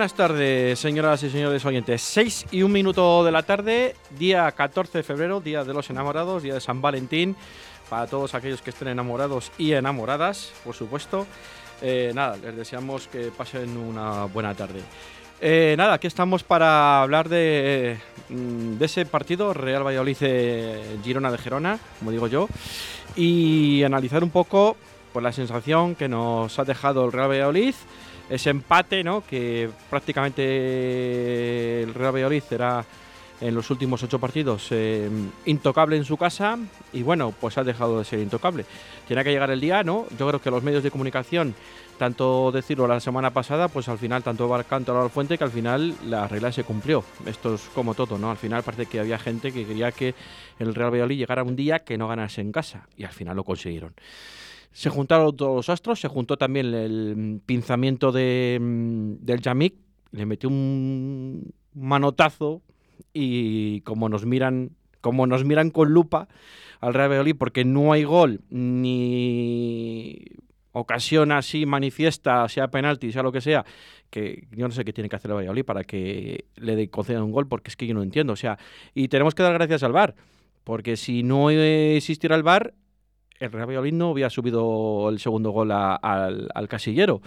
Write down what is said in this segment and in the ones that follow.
Buenas tardes, señoras y señores oyentes. 6 y un minuto de la tarde, día 14 de febrero, día de los enamorados, día de San Valentín, para todos aquellos que estén enamorados y enamoradas, por supuesto. Eh, nada, les deseamos que pasen una buena tarde. Eh, nada, aquí estamos para hablar de, mm, de ese partido Real Valladolid-Girona de Gerona, como digo yo, y analizar un poco pues, la sensación que nos ha dejado el Real Valladolid ese empate, ¿no? Que prácticamente el Real Valladolid era en los últimos ocho partidos eh, intocable en su casa y bueno, pues ha dejado de ser intocable. Tiene que llegar el día, ¿no? Yo creo que los medios de comunicación, tanto decirlo la semana pasada, pues al final, tanto Barcanto como Fuente, que al final la regla se cumplió. Esto es como todo, ¿no? Al final parece que había gente que quería que el Real Valladolid llegara un día que no ganase en casa y al final lo consiguieron. Se juntaron todos los astros, se juntó también el pinzamiento de, mm, del Yamik, le metió un manotazo y como nos miran, como nos miran con lupa al Real Valladolid porque no hay gol ni ocasión así manifiesta, sea penalti, sea lo que sea, que yo no sé qué tiene que hacer el Valladolid para que le concedan un gol, porque es que yo no entiendo. O sea, y tenemos que dar gracias al VAR, porque si no existiera el VAR, el Real Valladolid había subido el segundo gol al, casillero.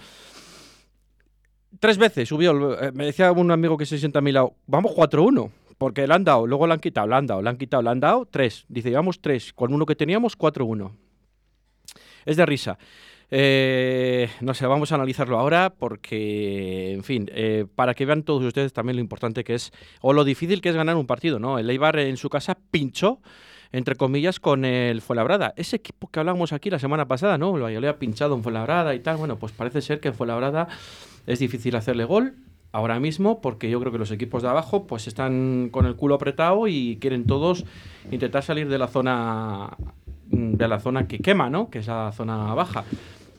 Tres veces subió, eh, me decía un amigo que se sienta a mi lado, vamos 4-1, porque le han dado, luego le han quitado, le han dado, le han quitado, le han dado, tres. Dice, llevamos tres, con uno que teníamos, 4-1. Es de risa. Eh, no sé, vamos a analizarlo ahora porque, en fin, eh, para que vean todos ustedes también lo importante que es, o lo difícil que es ganar un partido, ¿no? El Eibar en su casa pinchó entre comillas, con el Fuenlabrada. Ese equipo que hablamos aquí la semana pasada, ¿no? El Valladolid ha pinchado en Fuenlabrada y tal. Bueno, pues parece ser que en Fuenlabrada es difícil hacerle gol ahora mismo porque yo creo que los equipos de abajo pues están con el culo apretado y quieren todos intentar salir de la zona de la zona que quema, ¿no? Que es la zona baja.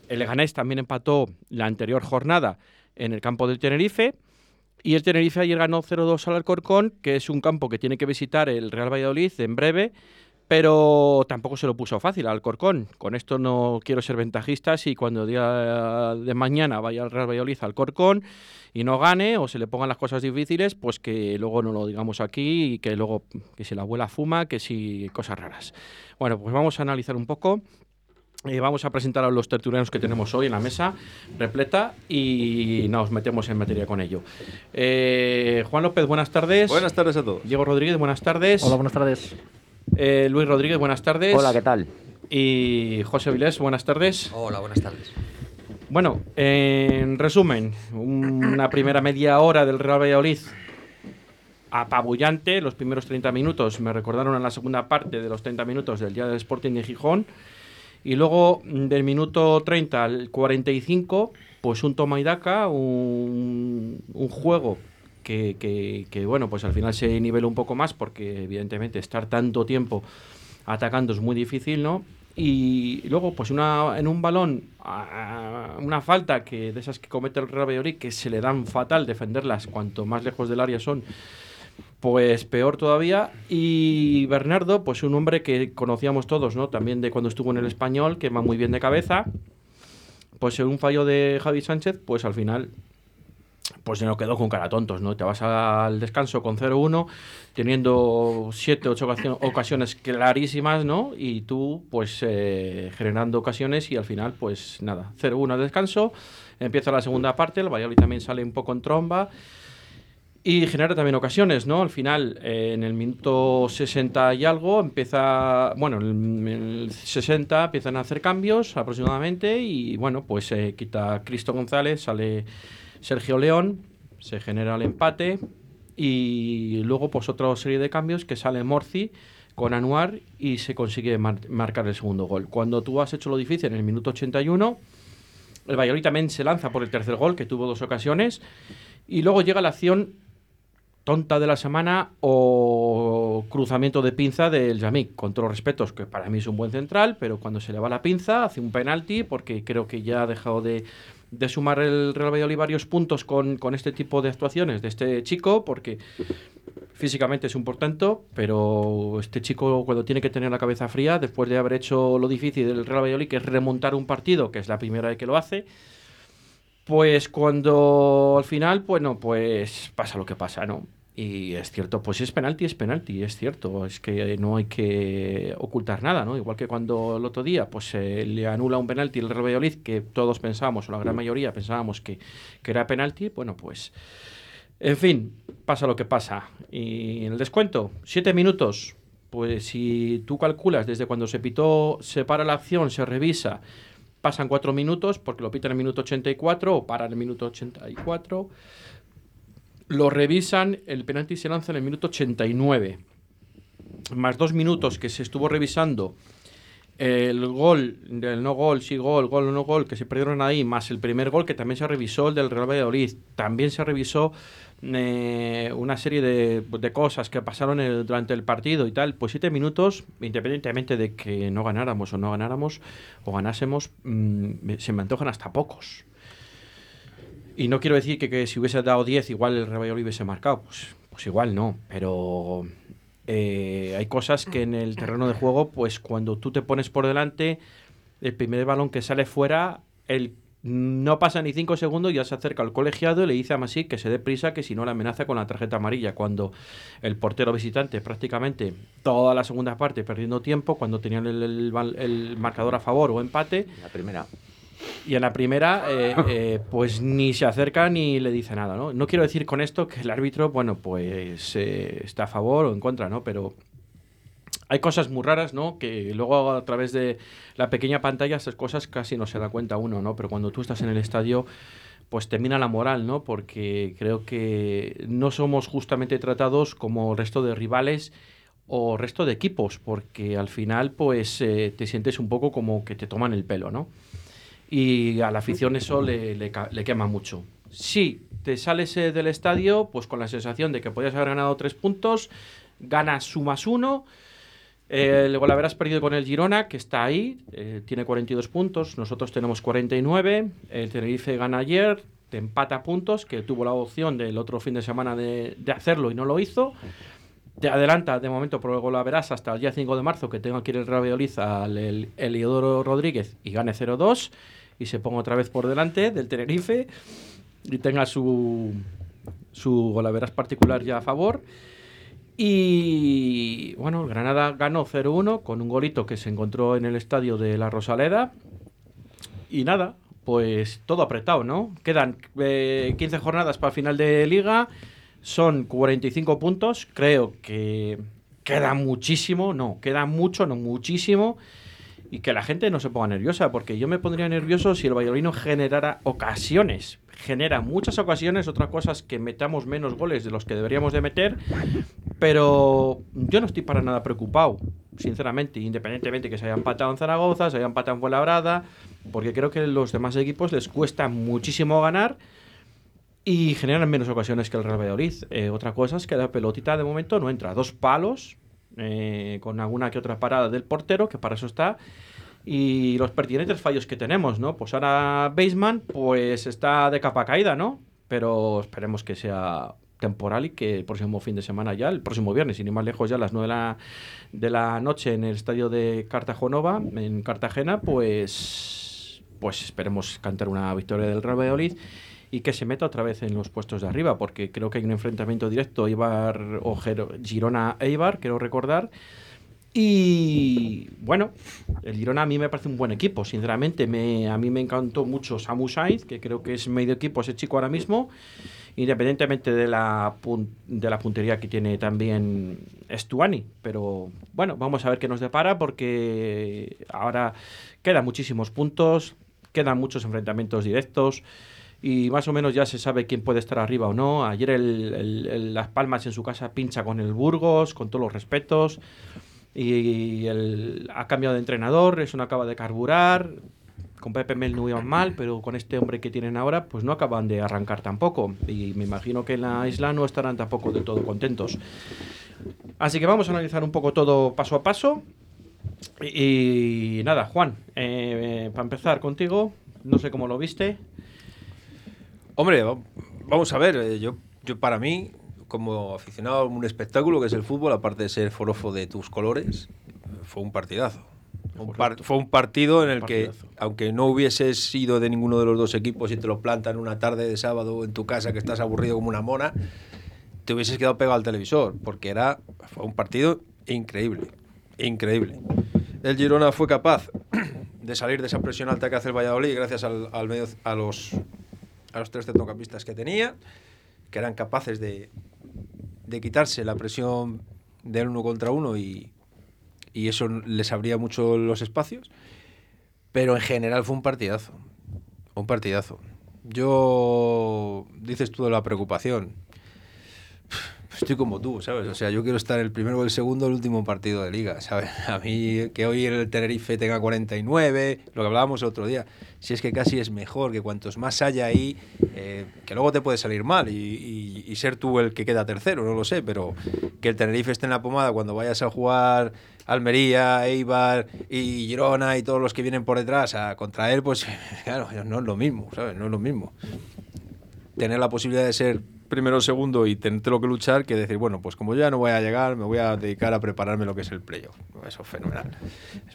El Leganés también empató la anterior jornada en el campo del Tenerife. Y el Tenerife ayer ganó 0-2 al Alcorcón, que es un campo que tiene que visitar el Real Valladolid en breve pero tampoco se lo puso fácil al Corcón. Con esto no quiero ser ventajista si cuando el día de mañana vaya al Real Valladolid al Corcón y no gane o se le pongan las cosas difíciles, pues que luego no lo digamos aquí y que luego que si la abuela fuma, que si cosas raras. Bueno, pues vamos a analizar un poco. Eh, vamos a presentar a los tertulianos que tenemos hoy en la mesa repleta y nos metemos en materia con ello. Eh, Juan López, buenas tardes. Buenas tardes a todos. Diego Rodríguez, buenas tardes. Hola, buenas tardes. Eh, Luis Rodríguez, buenas tardes. Hola, ¿qué tal? Y José Vilés, buenas tardes. Hola, buenas tardes. Bueno, en resumen, una primera media hora del Real Valladolid apabullante. Los primeros 30 minutos me recordaron a la segunda parte de los 30 minutos del día del Sporting de Gijón. Y luego del minuto 30 al 45, pues un toma y daca, un, un juego que, bueno, pues al final se niveló un poco más porque evidentemente estar tanto tiempo atacando es muy difícil, ¿no? Y luego, pues una, en un balón, una falta que de esas que comete el Real Valladolid, que se le dan fatal defenderlas cuanto más lejos del área son, pues peor todavía. Y Bernardo, pues un hombre que conocíamos todos, ¿no? También de cuando estuvo en el español, que va muy bien de cabeza. Pues en un fallo de Javi Sánchez, pues al final pues se nos quedó con cara tontos, ¿no? Te vas al descanso con 0-1, teniendo 7, 8 ocasiones clarísimas, ¿no? Y tú, pues, eh, generando ocasiones y al final, pues nada, 0-1 al descanso, empieza la segunda parte, el Valladolid también sale un poco en tromba y genera también ocasiones, ¿no? Al final, eh, en el minuto 60 y algo, empieza, bueno, en el 60 empiezan a hacer cambios aproximadamente y, bueno, pues se quita Cristo González, sale Sergio León, se genera el empate y luego pues otra serie de cambios que sale Morci con Anuar y se consigue marcar el segundo gol. Cuando tú has hecho lo difícil en el minuto 81, el Valladolid también se lanza por el tercer gol, que tuvo dos ocasiones, y luego llega la acción tonta de la semana o cruzamiento de pinza del Yamik, con todos los respetos, que para mí es un buen central, pero cuando se le va la pinza hace un penalti porque creo que ya ha dejado de, de sumar el Real Valladolid varios puntos con, este tipo de actuaciones de este chico, porque físicamente es un portento, pero este chico cuando tiene que tener la cabeza fría, después de haber hecho lo difícil del Real Valladolid, que es remontar un partido, que es la primera vez que lo hace, pues cuando al final, bueno, pues pasa lo que pasa, ¿no? Y es cierto, pues es penalti, es penalti, es cierto, es que no hay que ocultar nada, ¿no? Igual que cuando el otro día pues se le anula un penalti el Real Valladolid, que todos pensábamos, o la gran mayoría pensábamos que, que era penalti, bueno, pues en fin, pasa lo que pasa. Y en el descuento, siete minutos, pues si tú calculas desde cuando se pitó, se para la acción, se revisa, pasan cuatro minutos, porque lo pita en el minuto 84 o para el minuto 84 lo revisan, el penalti se lanza en el minuto 89. Más dos minutos que se estuvo revisando el gol, del no gol, sí gol, gol no gol, que se perdieron ahí, más el primer gol que también se revisó, el del Real Valladolid. También se revisó eh, una serie de, cosas que pasaron durante el partido y tal. Pues siete minutos, independientemente de que no ganáramos o no ganáramos, o ganásemos, mm, se me antojan hasta pocos. Y no quiero decir que, si hubiese dado 10 igual el Real hubiese marcado, pues, pues igual no, pero eh, hay cosas que en el terreno de juego, pues cuando tú te pones por delante, el primer balón que sale fuera, el no pasa ni 5 segundos, ya se acerca al colegiado y le dice a Masí que se dé prisa, que si no la amenaza con la tarjeta amarilla. Cuando el portero visitante prácticamente toda la segunda parte perdiendo tiempo, cuando tenían el, el marcador a favor o empate. La primera. Y en la primera, eh, eh, pues ni se acerca ni le dice nada, ¿no? No quiero decir con esto que el árbitro, bueno, pues eh, está a favor o en contra, ¿no? Pero hay cosas muy raras, ¿no? Que luego a través de la pequeña pantalla esas cosas casi no se da cuenta uno, ¿no? Pero cuando tú estás en el estadio, pues termina la moral, ¿no? Porque creo que no somos justamente tratados como el resto de rivales o resto de equipos, porque al final, pues te sientes un poco como que te toman el pelo, ¿no? Y a la afición eso le, le, quema mucho. Si te sales eh, del estadio, pues con la sensación de que podías haber ganado tres puntos, ganas sumas uno. Eh, luego la habrás perdido con el Girona, que está ahí, eh, tiene 42 puntos, nosotros tenemos 49. El Tenerife gana ayer, te empata puntos, que tuvo la opción del otro fin de semana de, de hacerlo y no lo hizo. Te adelanta de momento, luego la verás hasta el día 5 de marzo, que tengo aquí el Rabioliz al el, Eliodoro Rodríguez y gane 0-2 y se ponga otra vez por delante del Tenerife y tenga su, su golaveras particular ya a favor. Y bueno, Granada ganó 0-1 con un golito que se encontró en el estadio de la Rosaleda. Y nada, pues todo apretado, ¿no? Quedan 15 eh, jornadas para el final de liga son 45 puntos, creo que queda muchísimo, no, queda mucho, no muchísimo, y que la gente no se ponga nerviosa, porque yo me pondría nervioso si el Valladolid generara ocasiones. Genera muchas ocasiones, otras cosas que metamos menos goles de los que deberíamos de meter, pero yo no estoy para nada preocupado, sinceramente, independientemente que se haya empatado en Zaragoza, se haya empatado en Fuenlabrada, porque creo que los demás equipos les cuesta muchísimo ganar y generan menos ocasiones que el Real Valladolid. Eh, otra cosa es que la pelotita de momento no entra. Dos palos eh, con alguna que otra parada del portero, que para eso está, y los pertinentes fallos que tenemos, ¿no? Pues ahora Baseman, pues está de capa caída, ¿no? Pero esperemos que sea temporal y que el próximo fin de semana ya, el próximo viernes, ni más lejos ya a las 9 de la, de la noche en el estadio de Cartajonova, en Cartagena, pues, pues esperemos cantar una victoria del Real Valladolid y que se meta otra vez en los puestos de arriba, porque creo que hay un enfrentamiento directo Ibar o Girona-Eibar, quiero recordar. Y bueno, el Girona a mí me parece un buen equipo, sinceramente. Me, a mí me encantó mucho Samu Sainz, que creo que es medio equipo ese chico ahora mismo independientemente de la, de la puntería que tiene también Stuani. Pero bueno, vamos a ver qué nos depara porque ahora quedan muchísimos puntos, quedan muchos enfrentamientos directos y más o menos ya se sabe quién puede estar arriba o no. Ayer el, Las Palmas en su casa pincha con el Burgos, con todos los respetos. Y el, ha cambiado de entrenador, eso no acaba de carburar con Pepe Mel no iban mal, pero con este hombre que tienen ahora, pues no acaban de arrancar tampoco. Y me imagino que en la isla no estarán tampoco del todo contentos. Así que vamos a analizar un poco todo paso a paso. Y, nada, Juan, eh, para empezar contigo, no sé cómo lo viste. Hombre, vamos a ver, eh, yo, yo para mí, como aficionado a un espectáculo que es el fútbol, aparte de ser forofo de tus colores, fue un partidazo. Fue un partido en el que, aunque no hubieses sido de ninguno de los dos equipos y te lo plantan una tarde de sábado en tu casa que estás aburrido como una mona, te hubieses quedado pegado al televisor, porque era, fue un partido increíble, increíble. El Girona fue capaz de salir de esa presión alta que hace el Valladolid gracias al, medio, a, los, a los tres centrocampistas que tenía, que eran capaces de, de quitarse la presión del uno contra uno y, y eso les abría mucho los espacios. Pero en general fue un partidazo. Un partidazo. Yo, dices tú de la preocupación. Estoy como tú, ¿sabes? O sea, yo quiero estar el primero o el segundo el último partido de liga, ¿sabes? A mí que hoy el Tenerife tenga 49, lo que hablábamos el otro día, si es que casi es mejor que cuantos más haya ahí, eh, que luego te puede salir mal y, ser tú el que queda tercero, no lo sé, pero que el Tenerife esté en la pomada cuando vayas a jugar Almería, Eibar y Girona y todos los que vienen por detrás a contra él, pues claro, no es lo mismo, ¿sabes? No es lo mismo. Tener la posibilidad de ser primero o segundo y tenértelo que luchar que decir, bueno, pues como ya no voy a llegar, me voy a dedicar a prepararme lo que es el playoff. Eso es fenomenal.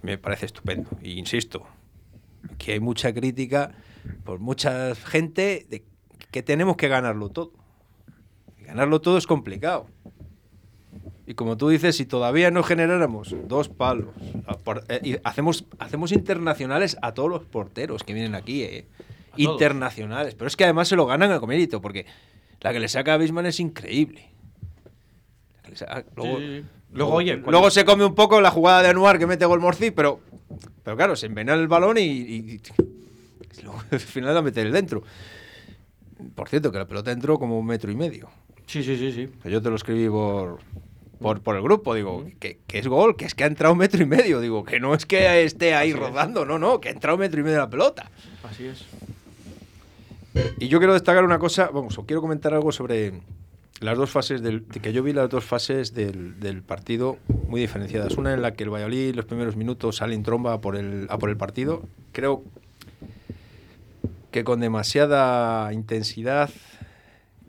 Me parece estupendo. Y insisto, que hay mucha crítica por mucha gente de que tenemos que ganarlo todo. ganarlo todo es complicado. Y como tú dices, si todavía no generáramos dos palos, eh, y hacemos, hacemos internacionales a todos los porteros que vienen aquí, eh. internacionales. Pero es que además se lo ganan a comérito, porque la que le saca a Bisman es increíble. luego, luego, se come un poco la jugada de Anuar que mete gol Morci, pero, pero claro, se envenena el balón y, al final la mete el dentro. Por cierto, que la pelota entró como un metro y medio. Sí, sí, sí, sí. Yo te lo escribí por, por, por el grupo. Digo, que, que, es gol, que es que ha entrado un metro y medio. Digo, que no es que esté ahí rodando, no, no, que ha entrado un metro y medio la pelota. Así es. Y yo quiero destacar una cosa, vamos, o quiero comentar algo sobre las dos fases del que yo vi las dos fases del, del, partido muy diferenciadas. Una en la que el Valladolid los primeros minutos sale en tromba por el, a por el partido. Creo que con demasiada intensidad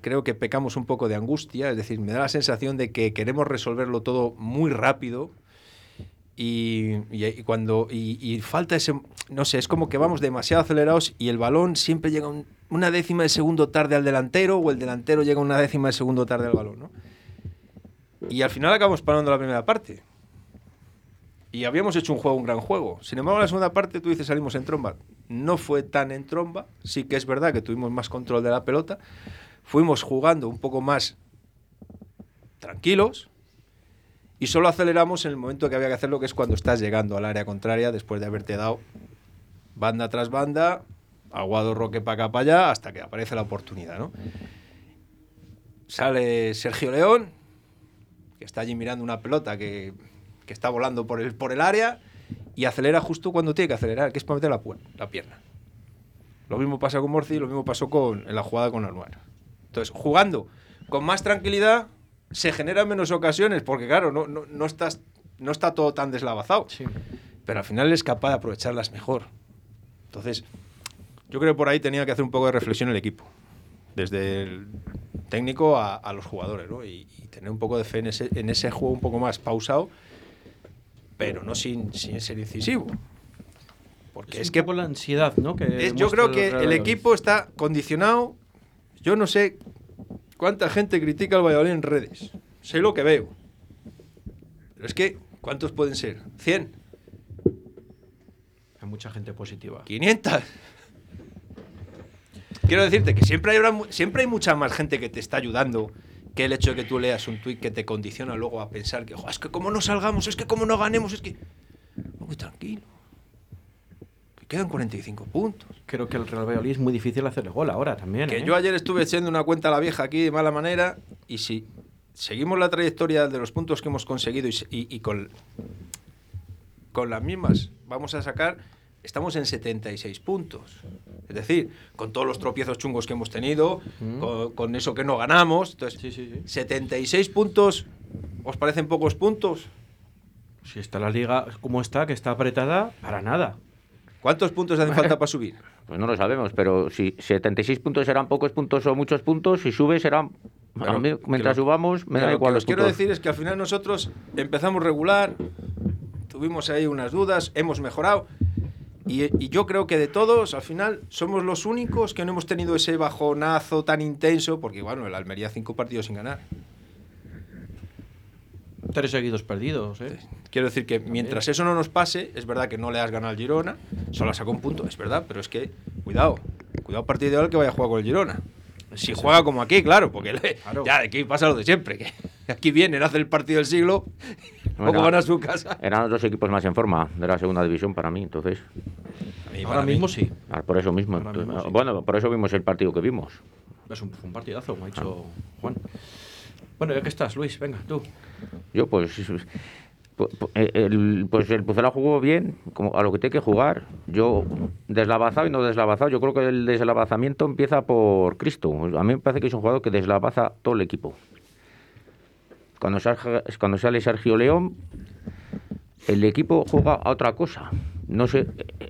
creo que pecamos un poco de angustia, es decir, me da la sensación de que queremos resolverlo todo muy rápido y, cuando y, falta ese, no sé, es como que vamos demasiado acelerados y el balón siempre llega una décima de segundo tarde al delantero o el delantero llega una décima de segundo tarde al balón, ¿no? Y al final acabamos parando la primera parte. Y habíamos hecho un juego, un gran juego. Sin embargo, en la segunda parte, tú dices, salimos en tromba. No fue tan en tromba. Sí que es verdad que tuvimos más control de la pelota, fuimos jugando un poco más tranquilos y solo aceleramos en el momento que había que hacerlo, que es cuando estás llegando al área contraria después de haberte dado banda tras banda, aguado roque para acá para allá, hasta que aparece la oportunidad. ¿no? Sale Sergio León, que está allí mirando una pelota que, que está volando por el, por el área y acelera justo cuando tiene que acelerar, que es para meter la, la pierna. Lo mismo pasa con Morci, lo mismo pasó con, en la jugada con Anuar. Entonces, jugando con más tranquilidad, se generan menos ocasiones, porque claro, no, no, no estás, no está todo tan deslavazado. Sí. Pero al final es capaz de aprovecharlas mejor. Entonces, yo creo que por ahí tenía que hacer un poco de reflexión el equipo. Desde el técnico a, a los jugadores, ¿no? Y, y tener un poco de fe en ese, en ese juego un poco más pausado, pero no sin, sin ser incisivo. Porque Es, es, un que poco la ansiedad, ¿no? Que es- yo creo que el equipo está condicionado. Yo no sé cuánta gente critica al Valladolid en redes. Sé lo que veo. Pero es que, ¿cuántos pueden ser? ¿100? Hay mucha gente positiva. ¿500? Quiero decirte que siempre hay, siempre hay mucha más gente que te está ayudando que el hecho de que tú leas un tuit que te condiciona luego a pensar que, "Jo, es que como no salgamos, es que como no ganemos, es que... Muy tranquilo. Que quedan 45 puntos. Creo que el Real Valladolid es muy difícil hacerle gol ahora también. Que ¿eh? yo ayer estuve echando una cuenta a la vieja aquí de mala manera y si seguimos la trayectoria de los puntos que hemos conseguido y, se- y- y con, con las mismas vamos a sacar, estamos en 76 puntos. Es decir, con todos los tropiezos chungos que hemos tenido, Mm. con, con eso que no ganamos, entonces, Sí, sí, sí. 76 puntos, ¿os parecen pocos puntos? Si está la liga como está, que está apretada, para nada. ¿Cuántos puntos hacen falta para subir? Pues no lo sabemos, pero si 76 puntos serán pocos puntos o muchos puntos, si sube serán... Bueno, mí, mientras que lo- subamos, me que da lo igual que los os quiero puntos. decir es que al final nosotros empezamos regular, tuvimos ahí unas dudas, hemos mejorado. Y, y yo creo que de todos, al final, somos los únicos que no hemos tenido ese bajonazo tan intenso, porque bueno, el Almería cinco partidos sin ganar. Tres seguidos perdidos, ¿eh? Quiero decir que mientras eso no nos pase, es verdad que no le has ganado al Girona, solo sacó un punto, es verdad, pero es que, cuidado, cuidado partido ideal que vaya a jugar con el Girona. Si juega como aquí, claro, porque le- Claro. ya aquí pasa lo de siempre, que aquí vienen, hacen el partido del siglo, luego Bueno, van a su casa. Eran los dos equipos más en forma de la segunda división para mí, entonces... A mí, Ahora mí. mismo sí. ah, Por eso mismo. Ahora mismo sí. Bueno, por eso vimos el partido que vimos. Es un, un partidazo, como ha dicho Juan. Bueno, ya que estás, Luis, venga, tú. Yo, pues. pu- pu- El, pues el Pucela jugó bien, como a lo que tiene que jugar. Yo, deslavazado y no deslavazado, yo creo que el deslavazamiento empieza por Cristo. A mí me parece que es un jugador que deslavaza todo el equipo. Cuando, sale- Sergio León, el equipo juega a otra cosa. No sé,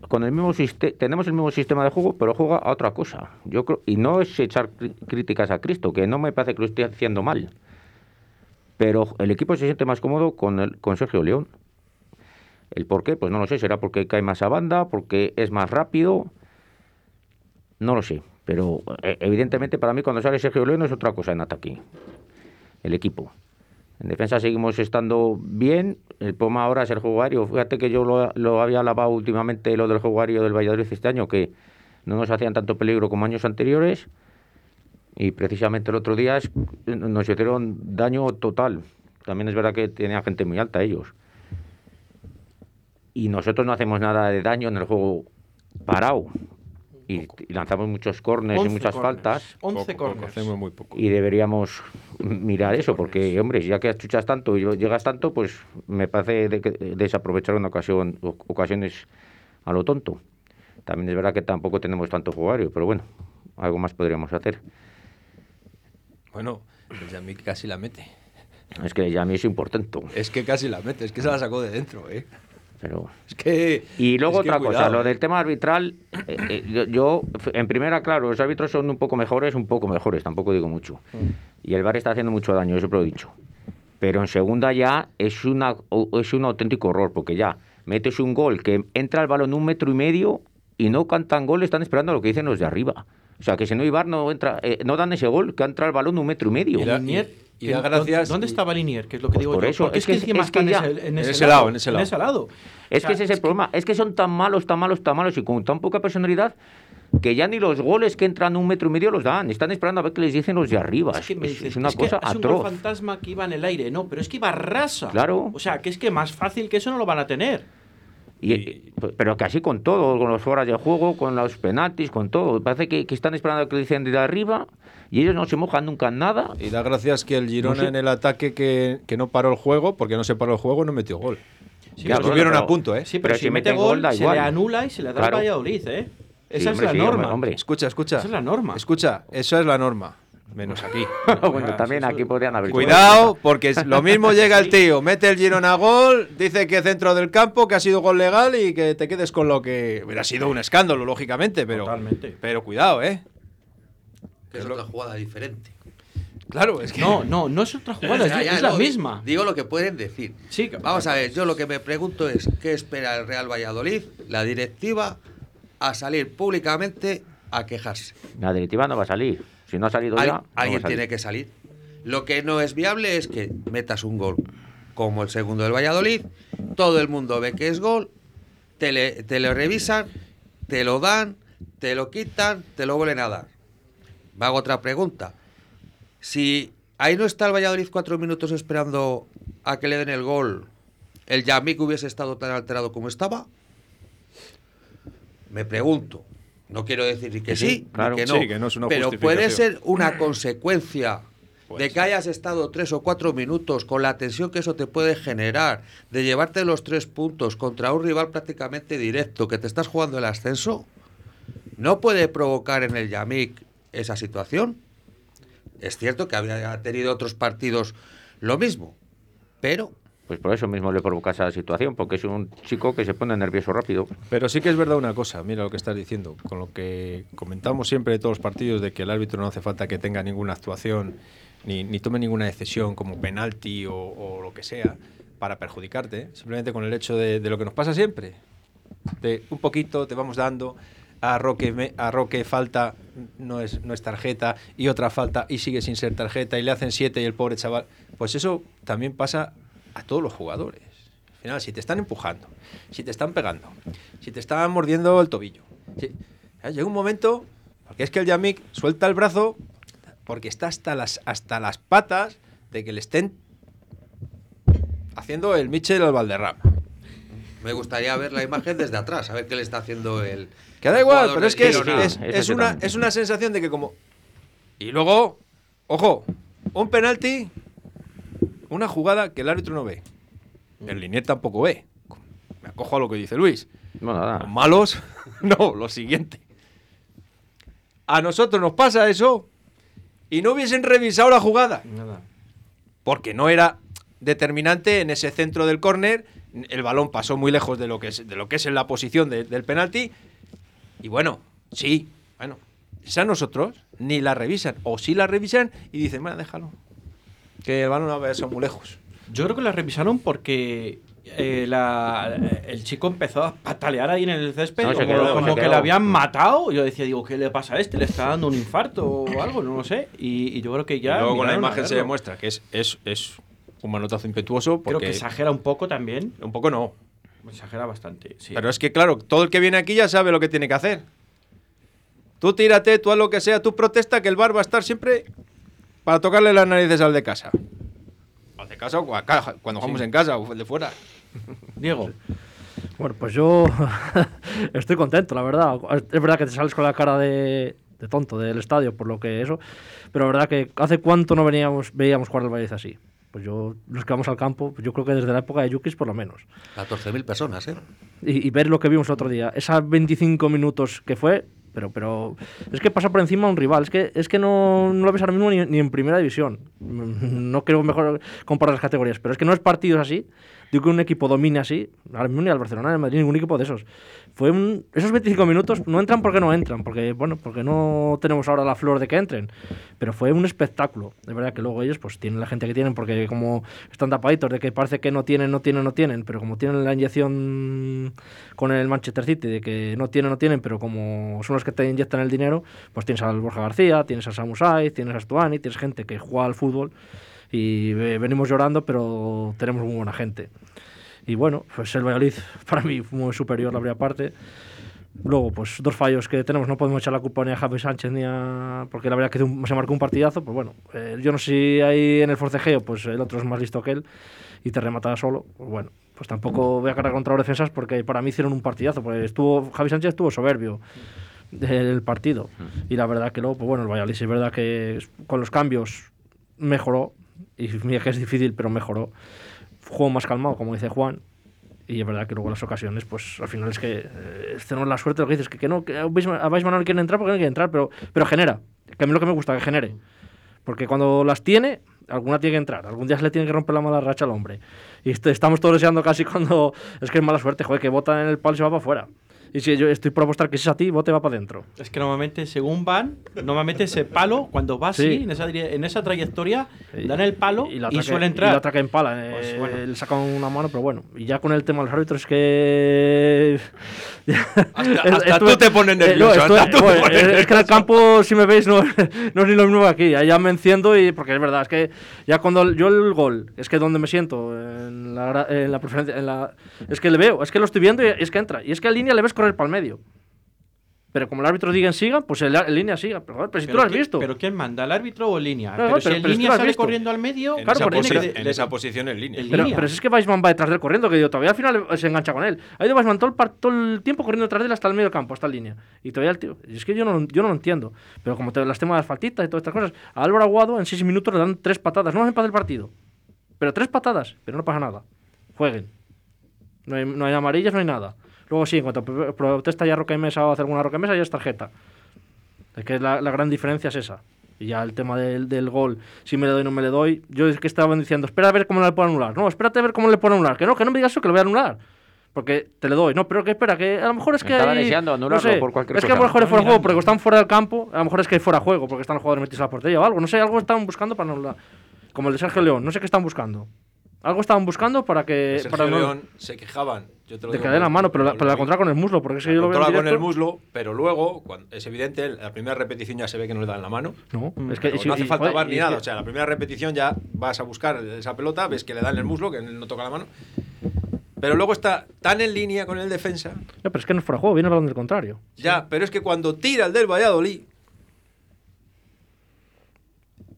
con el mismo tenemos el mismo sistema de juego, pero juega a otra cosa. Yo creo, y no es echar críticas a Cristo, que no me parece que lo esté haciendo mal pero el equipo se siente más cómodo con, el, Sergio León. ¿El por qué? Pues no lo sé, será porque cae más a banda, porque es más rápido, no lo sé, pero eh, evidentemente para mí cuando sale Sergio León es otra cosa en ataque, el equipo. En defensa seguimos estando bien, el Poma ahora es el juego aéreo, fíjate que yo lo, había alabado últimamente lo del juego aéreo del Valladolid este año, que no nos hacían tanto peligro como años anteriores, y precisamente el otro día nos hicieron daño total. También es verdad que tenía gente muy alta ellos. Y nosotros no hacemos nada de daño en el juego parado. Y, y lanzamos muchos corners y 11 muchas corners. faltas. 11 Poco, poco, corners. hacemos muy poco. Y deberíamos mirar eso, porque, hombre, ya que achuchas tanto y llegas tanto, pues me parece de que- desaprovechar una ocasión, ocasiones a lo tonto. También es verdad que tampoco tenemos tanto jugario, pero bueno, algo más podríamos hacer. Bueno, pues a mí casi la mete. Es que ya a mí es importante. Es que casi la mete, es que se la sacó de dentro, ¿eh? Pero... Es que... Y luego es que otra cosa, lo del tema arbitral, eh, eh, yo, yo, en primera, claro, los árbitros son un poco mejores, un poco mejores, tampoco digo mucho. Y el VAR está haciendo mucho daño, eso lo he dicho. Pero en segunda ya es, una, es un auténtico horror, porque ya metes un gol que entra el balón un metro y medio y no cantan gol, están esperando a lo que dicen los de arriba. O sea, que si no hay VAR no, entra, eh, no dan ese gol, que entra el balón un metro y medio. Y la- y que- da gracias ¿Dónde y- estaba Linier? Que es lo que Pues digo por yo. eso, Porque es que- es que están ya- en ese, en En ese ese lado. en ese lado. Es O que ese es el problema, es que son tan malos, tan malos, tan malos y con tan poca personalidad que ya ni los goles que entran un metro y medio los dan. Están esperando a ver qué les dicen los de arriba. Es que me Es- dices, es una es que cosa es un fantasma que iba en el aire. No, pero es que iba rasa. Claro. O sea, que es que más fácil que eso no lo van a tener. Y- y- pero casi con todo, con los fueras de juego, con los penaltis, con todo. Parece que, que están esperando a que les dicen de arriba y ellos no se mojan nunca en nada. Y da gracias que el Girona No sé. en el ataque que, que no paró el juego, porque no se paró el juego, no metió gol. Sí, pero- Estuvieron a punto, ¿eh? Sí, pero, Pero si, si mete gol, se le anula y se le da Claro. al Valladolid, ¿eh? Sí, Esa hombre, es la sí, norma. hombre, hombre. Escucha, escucha. Esa es la norma. Escucha, esa es la norma. menos aquí. bueno, también aquí podrían haber. Cuidado, porque es- lo mismo llega el tío, mete el Girona gol, dice que centro del campo, que ha sido gol legal y que te quedes con lo que hubiera sido un escándalo, lógicamente, pero, Totalmente. pero cuidado, ¿eh? Que es otra jugada diferente. Claro, es que... No, no, no es otra jugada, es, ya, es la misma. Digo lo que pueden decir. Sí, que- Vamos a ver, yo lo que me pregunto es, ¿qué espera el Real Valladolid, la directiva, a salir públicamente a quejarse? La directiva no va a salir. Si no ha salido Al- ya. alguien tiene que salir. Lo que no es viable es que metas un gol como el segundo del Valladolid, todo el mundo ve que es gol, te, le- te lo revisan, te lo dan, te lo quitan, te lo vuelven a dar. Me hago otra pregunta. Si ahí no está el Valladolid cuatro minutos esperando a que le den el gol, ¿el Yamik hubiese estado tan alterado como estaba? Me pregunto. No quiero decir que Sí, sí, claro. que no. Sí, que no es una pero puede ser una consecuencia de que hayas estado tres o cuatro minutos con la tensión que eso te puede generar, de llevarte los tres puntos contra un rival prácticamente directo, que te estás jugando el ascenso, ¿no puede provocar en el Yamik esa situación? Es cierto que había tenido otros partidos lo mismo, pero Pues por eso mismo le provoca esa situación, porque es un chico que se pone nervioso rápido. Pero sí que es verdad una cosa, mira lo que estás diciendo, con lo que comentamos siempre de todos los partidos, de que el árbitro no hace falta que tenga ninguna actuación, ni, ni tome ninguna decisión como penalti o, o lo que sea, para perjudicarte, simplemente con el hecho de, de lo que nos pasa siempre, de un poquito te vamos dando, a Roque, me- a Roque falta, no es, no es tarjeta, y otra falta y sigue sin ser tarjeta, y le hacen siete y el pobre chaval, pues eso también pasa a todos los jugadores. Al final, si te están empujando, si te están pegando, si te están mordiendo el tobillo, llega un momento, porque es que el Yamik suelta el brazo porque está hasta las, hasta las patas de que le estén haciendo el Michel al Valderrama. Me gustaría ver la imagen desde atrás, a ver qué le está haciendo el... Que da igual, pero es que es, una, es una sensación de que como... Y luego, ojo, un penalti, una jugada que el árbitro no ve. El Linier tampoco ve. Me acojo a lo que dice Luis. No, nada. Los malos, no, lo siguiente. A nosotros nos pasa eso y no hubiesen revisado la jugada. Nada. Porque no era determinante en ese centro del córner. El balón pasó muy lejos de lo que es, de lo que es en la posición de- del penalti. Y bueno, sí, bueno, es a nosotros ni la revisan. O sí la revisan y dicen, bueno, déjalo. Que el balón no va a ser muy lejos. Yo creo que la revisaron porque eh, la- el chico empezó a patalear ahí en el césped, No, como, quedó, como que le habían matado. Yo decía, digo, ¿qué le pasa a este? ¿Le está dando un infarto o algo? No lo sé. Y, y yo creo que ya. y luego con la imagen se demuestra que es, es, es un manotazo impetuoso. Creo Porque que exagera un poco también. un poco no. Exagera bastante. Sí. Pero es que, claro, todo el que viene aquí ya sabe lo que tiene que hacer. Tú tírate, tú haz lo que sea, tú protesta que el bar va a estar siempre para tocarle las narices al de casa. Al de casa o cuando jugamos en casa o el de fuera. Diego. Bueno, pues yo estoy contento, la verdad. Es verdad que te sales con la cara de, de tonto del estadio, por lo que eso. Pero la verdad que hace cuánto no veníamos, veíamos jugar el Valladolid así. Pues yo, los que vamos al campo, pues yo creo que desde la época de Yukis por lo menos. 14.000 personas, ¿eh? Y, y ver lo que vimos el otro día, esas 25 minutos que fue, pero, pero es que pasa por encima a un rival, es que, es que no, no lo ves ahora mismo ni, ni en primera división. No quiero mejor comparar las categorías, pero es que no es partidos así, digo que un equipo domine así, ahora mismo ni al Barcelona, ni al Madrid, ningún equipo de esos. Fue un, esos 25 minutos no entran porque no entran, porque bueno, porque no tenemos ahora la flor de que entren, pero fue un espectáculo. De verdad que luego ellos pues tienen la gente que tienen, porque como están tapaditos de que parece que no tienen, no tienen, no tienen, pero como tienen la inyección con el Manchester City de que no tienen, no tienen, pero como son los que te inyectan el dinero, pues tienes al Borja García, tienes a Samu Saiz, tienes a Stuani, tienes gente que juega al fútbol y eh, venimos llorando, pero tenemos muy buena gente. Y bueno, pues el Valladolid para mí fue muy superior la primera parte. Luego, pues dos fallos que tenemos, no podemos echar la culpa ni a Javi Sánchez ni a... porque la verdad que se marcó un partidazo, pues bueno, eh, yo no sé si ahí en el forcejeo, pues el otro es más listo que él y te remata solo, pues bueno, pues tampoco voy a cargar contra los defensas porque para mí hicieron un partidazo, porque estuvo, Javi Sánchez estuvo soberbio del partido y la verdad que luego, pues bueno, el Valladolid es verdad que con los cambios mejoró y mira que es difícil, pero mejoró. Juego más calmado, como dice Juan, y es verdad que luego las ocasiones, pues al final es que eh, tenemos la suerte lo que dices, que, que no, que a Weissman no le quieren entrar porque no quiere entrar, pero, pero genera. Que a mí lo que me gusta que genere. Porque cuando las tiene, alguna tiene que entrar. Algún día se le tiene que romper la mala racha al hombre. Y est- estamos todos deseando casi cuando. Es que es mala suerte, joder, que bota en el palo y se va para afuera. Y si yo estoy por apostar que si es a ti, bote va para adentro. Es que normalmente, según van, normalmente ese palo, cuando va así, Sí. en, esa, en esa trayectoria, dan el palo y, la que- suele Y entrar. la otra que empala. eh, Pues bueno. Le saca una mano, pero bueno. Y ya con el tema de los árbitros, es que. Hasta- hasta tú te pones nervioso, estuve- hasta tú te pones es, es que en el campo, si me veis, no, no es ni lo mismo que aquí. Allá me enciendo y. Porque es verdad, es que ya cuando yo el gol, es que donde me siento, en la, en la preferencia. En la, es que le veo, es que lo estoy viendo y es que entra. Y es que en línea le ves correr para el medio. Pero como el árbitro diga en siga, pues en línea siga. Pero, si tú lo has ¿quién- visto. ¿Pero quién manda? ¿El árbitro o línea? No, pero, si es que línea sale visto. corriendo al medio, En, Claro, esa, posi- en esa posición en línea. El- Pero, línea. pero si es que Weissman va detrás de él corriendo, que yo todavía al final se engancha con él. Ha ido Weissman todo el, par- todo el tiempo corriendo detrás de él hasta el medio campo, hasta la línea. Y todavía el tío. y es que yo no, lo- yo no lo entiendo. Pero como te, las temas de asfaltita y todas estas cosas, a Álvaro Aguado en seis minutos le dan tres patadas. No es empate el partido. Pero tres patadas, pero no pasa nada. Jueguen. No hay, no hay amarillas, no hay nada. Luego sí, en cuanto pro- protesta ya Roca y Mesa o hace alguna Roca y Mesa, ya es tarjeta. Es que la, la gran diferencia es esa. Y ya el tema del, del gol, si me le doy o no me le doy. Yo es que estaban diciendo, espera a ver cómo le puedo anular. No, espérate a ver cómo le puedo anular. Que no, que no me digas eso, que lo voy a anular. Porque te le doy. No, pero que espera, que a lo mejor es que. Estaba hay- deseando anularlo no sé, por cualquier Es que a lo mejor es fuera de juego porque están fuera del campo. A lo mejor es que hay fuera de juego porque están los jugadores metidos a la portería o algo. No sé, algo estaban buscando para anular. Como el de Sergio León. No sé qué estaban buscando. Algo estaban buscando para que. Sergio para no- León se quejaban. Yo te lo de digo que le den la mano, pero la, pero la con el muslo. Porque es que yo lo veo. Controla con el muslo, pero luego, cuando, es evidente, en la primera repetición ya se ve que no le dan la mano. No, es que. No hace y- falta bar ni nada. O sea, la primera repetición ya vas a buscar esa pelota, ves que le dan el muslo, que no toca la mano. Pero luego está tan en línea con el defensa. No, pero es que no es fuera juego, viene el balón del contrario. Ya, pero es que cuando tira el del Valladolid,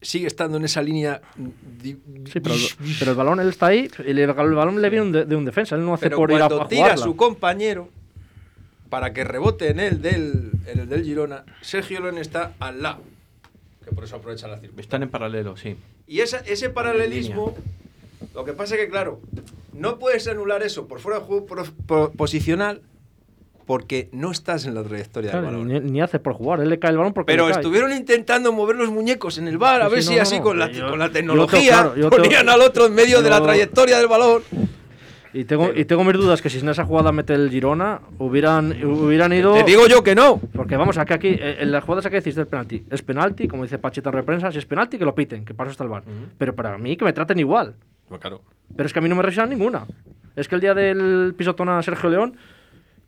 sigue estando en esa línea. di- Sí, pero, el- pero el balón él está ahí y el, el balón le viene de, de un defensa. Él no hace Pero por ir a, cuando a tira a su compañero para que rebote en el del, en el del Girona, Sergio León está al lado. Que por eso aprovecha la circunstancia. Están en paralelo, sí. Y esa- ese paralelismo, lo que pasa es que, claro, no puedes anular eso por fuera de juego pro- pro- posicional porque no estás en la trayectoria Claro, del balón. ni, ni hace por jugar, él le cae el balón porque Pero le cae. estuvieron intentando mover los muñecos en el bar, a Sí, ver sí, si no, así no. con, la, Yo- con la tecnología tengo claro, yo tengo- ponían al otro en medio de la trayectoria del balón. Y tengo, y tengo mis dudas que si en esa jugada mete el Girona, hubieran, hubieran ido. Te digo yo que no. Porque vamos, aquí, aquí eh, en las jugadas que decís del penalti, es penalti, como dice Pacheta en reprensa, si es penalti que lo piten, que eso está el bar. Pero para mí que me traten igual. claro. Pero es que a mí no me revisan ninguna. Es que el día del pisotón a Sergio León,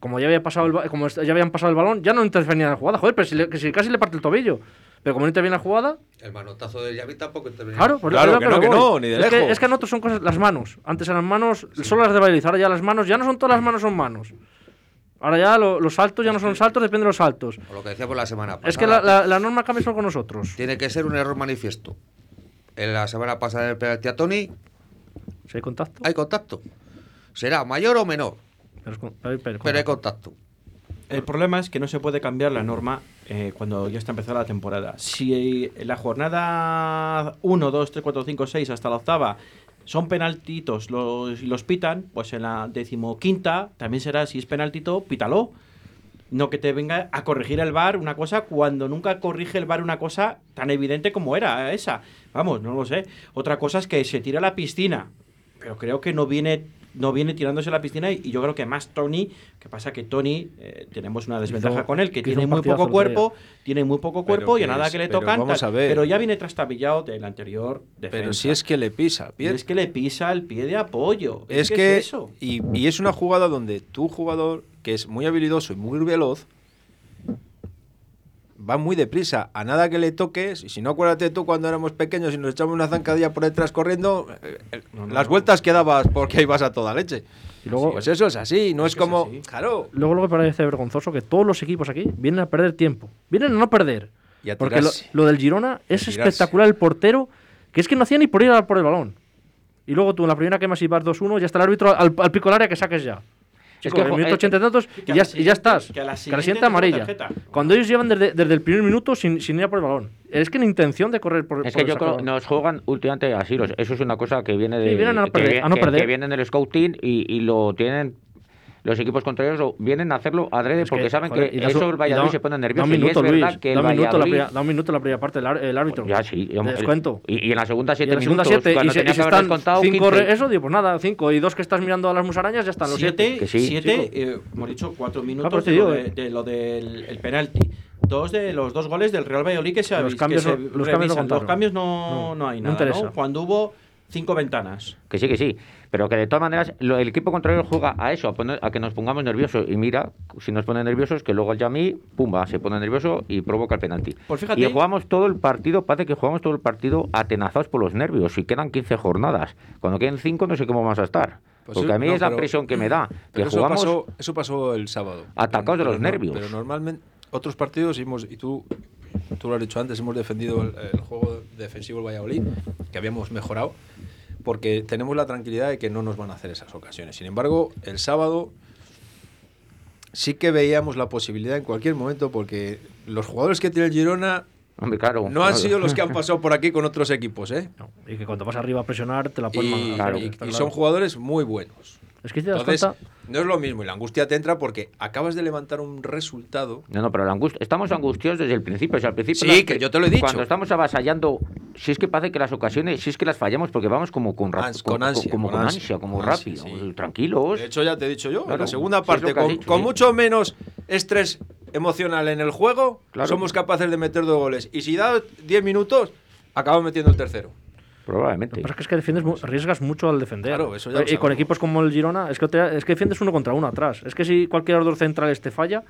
como ya había pasado el, como ya habían pasado el balón, ya no intervenía en la jugada. Joder, pero si, le- que si casi le parte el tobillo. Pero como no interviene en la jugada, El manotazo de Yavi tampoco intervenía. claro, pues Claro, que no, que no, ni de es Que, lejos. es que en otros son cosas, las manos. Antes eran manos, solo las de Valladolid, ahora ya las manos, ya no son todas las manos, son manos. Ahora ya lo- los saltos ya no son saltos, depende de los saltos. O lo que decíamos la semana pasada. Es que la, la- la norma cambia solo con nosotros. Tiene que ser un error manifiesto. En la semana pasada en el penalti a Tony Si hay contacto. hay contacto. Será mayor o menor, pero es con- pero- pero- pero hay contacto. El problema es que no se puede cambiar la norma eh, cuando ya está empezada la temporada. Si la jornada 1, 2, 3, 4, 5, 6 hasta la octava son penaltitos los, y los pitan, pues en la decimoquinta también será, si es penaltito, pítalo. No que te venga a corregir el VAR una cosa cuando nunca corrige el VAR una cosa tan evidente como era esa. Vamos, no lo sé. Otra cosa es que se tira a la piscina, pero creo que no viene no viene tirándose a la piscina y, y yo creo que más Tony, que pasa que Tony eh, tenemos una desventaja Hizo- con él, que tiene muy poco cuerpo, tiene muy poco cuerpo y a nada es- que le tocan, vamos a ver. pero ya viene trastabillado del anterior defensa. Pero si es que le pisa. Y es que le pisa el pie de apoyo. Es, que, que, es eso. Y, y es una jugada donde tu jugador, que es muy habilidoso y muy veloz, va muy deprisa. A nada que le toques, y si no acuérdate tú cuando éramos pequeños y nos echamos una zancadilla por detrás corriendo, eh, eh, No, no, las no. vueltas que dabas porque ibas a toda leche. Y luego, Pues eso es así, no es, es como. así. Claro. luego lo que parece vergonzoso que todos los equipos aquí vienen a perder tiempo. Vienen a no perder. Y a Porque lo, del Girona es espectacular el portero, que es que no hacía ni por ir a por el balón. Y luego tú en la primera que más ibas 2-1, ya está el árbitro al, al pico del área que saques ya. Es que, en el minuto es que- 80 y tantos que y ya, la y ya estás. que a la Que la siguiente amarilla. tarjeta. Cuando ellos llevan desde, desde el primer minuto sin, sin ir a por el balón. Es que ni intención de correr por Es por que yo creo nos juegan últimamente así. Eso es una cosa que viene de. Sí, vienen a que perder, vie- a no que- perder. que viene del scouting y, y lo tienen. Los equipos contrarios lo- vienen a hacerlo adrede Es porque saben joder, que y da eso su- el y Valladolid da- se pone Da nervioso. un y minuto, es verdad Luis. que el Da un minuto, la Valladolid- primera, da un minuto la primera parte el, el árbitro. Ya sí. De descuento. Y, y en la segunda Y siete en la segunda minutos, 7 y, cuando si- y están descontado 5 15. eso, digo, pues nada, 5 y dos que estás mirando a las musarañas, ya están los 7. Siete, Que sí, siete, eh, hemos dicho cuatro minutos pero te de, lo de, eh. de lo del el penalti. Dos de los dos goles del Real Valladolid que se, Los cambios se no- los cambios no revisan. contaron. Los cambios no, No, no hay nada. Cuando hubo cinco ventanas. Que sí, que sí. Pero que de todas maneras lo- el equipo contrario juega a eso, a, poner- a que nos pongamos nerviosos. Y mira, si nos pone nerviosos, que luego el Yami, pumba, se pone nervioso y provoca el penalti. Pues fíjate- Y jugamos todo el partido, parece que jugamos todo el partido atenazados por los nervios. Y quedan 15 jornadas. Cuando queden 5 no sé cómo vamos a estar. Pues Porque a mí no, es la pero- presión que me da. Que eso jugamos... pasó, eso pasó el sábado. Atacados de los no- nervios. Pero normalmente, otros partidos, hemos, y tú, tú lo has dicho antes, hemos defendido el, el juego defensivo del Valladolid, que habíamos mejorado, porque tenemos la tranquilidad de que no nos van a hacer esas ocasiones. Sin embargo, el sábado sí que veíamos la posibilidad en cualquier momento, porque los jugadores que tiene el Girona Hombre, claro. no han sido los que han pasado por aquí con otros equipos, ¿eh? Y que cuando vas arriba a presionar te la pueden Y, mandar. y- Está y claro. son jugadores muy buenos. Es que si te das Entonces, cuenta, no es lo mismo y la angustia te entra porque acabas de levantar un resultado. No, no, pero la angustia, estamos angustiosos desde el principio. O sea, al principio Sí, que yo te lo he dicho. Cuando estamos avasallando, si es que parece que las ocasiones, si es que las fallamos porque vamos como con, ra- Ans- con ansia, como con ansia, ansia, como con ansia, rápido, sí. tranquilos. De hecho, ya te he dicho yo, en la segunda parte, con, dicho, con sí. mucho menos estrés emocional en el juego, Claro. somos capaces de meter dos goles. Y si da 10 minutos, acabamos metiendo el tercero. Probablemente. Lo que pasa es que, es que defiendes, arriesgas mucho al defender. Claro, eso ya lo y con equipos como el Girona, es que, te- es que defiendes uno contra uno atrás. Es que si cualquier orden central te falla,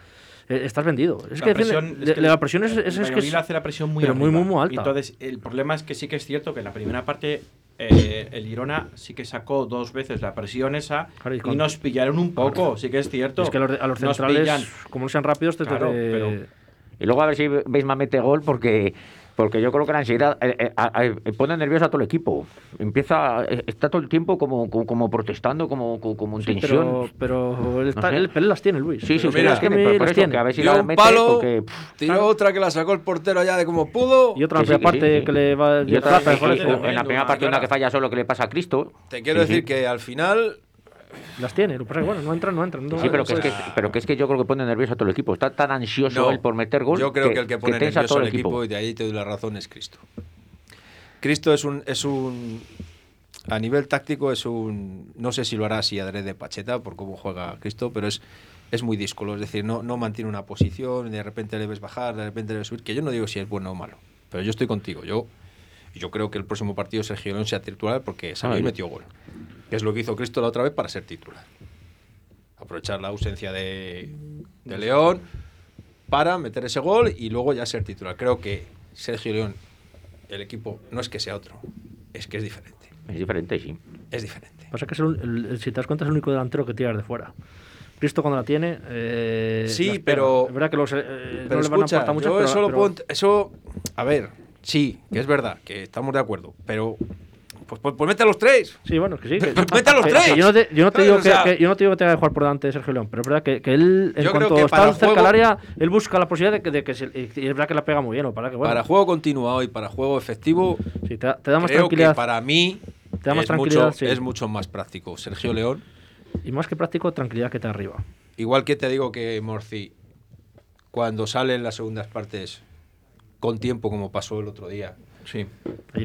eh, estás vendido. Es La que, defiende- presión- es de- que de la presión es, es, el es que Valladolid es- hace la presión muy pero muy, arriba. muy, muy alta. Entonces, el problema es que sí que es cierto que en la primera parte eh, el Girona sí que sacó dos veces la presión esa Claro, y nos pillaron un poco, sí que es cierto. es que a los, a los Nos centrales, pillan. como no sean rápidos, te, Claro, te- pero- Y luego a ver si Beisma mete gol porque porque yo creo que la ansiedad eh, eh, a- pone nervioso a todo el equipo. Empieza, eh, está todo el tiempo como, como, como protestando, como, como, como en Sí, tensión. pero, pero él, está- sé. él- él las tiene, Luis. Sí, sí, mira, las es que a tiene, pero por las eso, tiene. que a ver si Dio la mete palo, porque, pff, tiró otra que la sacó el portero allá de como pudo. Y otra que parte sí, sí. que le va en la primera parte una que falla solo que le pasa a Cristo. Te quiero Sí, decir sí. que al final las tiene. Lo que pasa es que, bueno, no entran, no entran. no- Sí, pero que, es que, sea- pero que es que yo creo que pone nervioso a todo el equipo. Está tan ansioso No, él por meter gol. Yo creo que, el que pone tensa a nervioso todo al equipo, y de ahí te doy la razón, es Cristo. Cristo es un, es un. A nivel táctico es un. No sé si lo hará así adrede Pacheta por cómo juega Cristo, pero es, es muy díscolo. Es decir, no, no mantiene una posición, de repente le ves bajar, de repente le ves subir. Que yo no digo si es bueno o malo, pero yo estoy contigo. Yo, yo creo que el próximo partido Sergio León sea titular porque salió y Ay. metió gol. Que es lo que hizo Cristo la otra vez para ser titular. Aprovechar la ausencia de, de León para meter ese gol y luego ya ser titular. Creo que Sergio León, el equipo, no es que sea otro, es que es diferente. Es diferente, sí. Es diferente. Pasa que es el- si te das cuenta es el único delantero que tiras de fuera. Cristo cuando la tiene. eh, Sí, pero- Es verdad que los, eh, Pero no le van a escucha, mucho, yo pero- eso lo pero- puedo ent- Eso, a ver, sí, que es verdad, que estamos de acuerdo, pero pues, pues, pues mete a los tres. Sí, bueno, que sí. Que, Mete a los que- tres. que yo no te, yo no te ¿Sabes? digo O sea- que, que- yo no te digo que tenga que jugar por delante de Sergio León, pero es verdad que, que él, en cuanto que está cerca juego- al área, él busca la posibilidad de que, de que se- y es verdad que la pega muy bien, ¿no? Para que, bueno, Para juego continuado y para juego efectivo, sí, te, te da más creo que tranquilidad. para mí Te da más es, tranquilidad, mucho, sí. es mucho más práctico. Sergio León, Y más que práctico, tranquilidad que te arriba. igual que te digo que Morci, cuando sale en las segundas partes con tiempo, como pasó el otro día, Sí.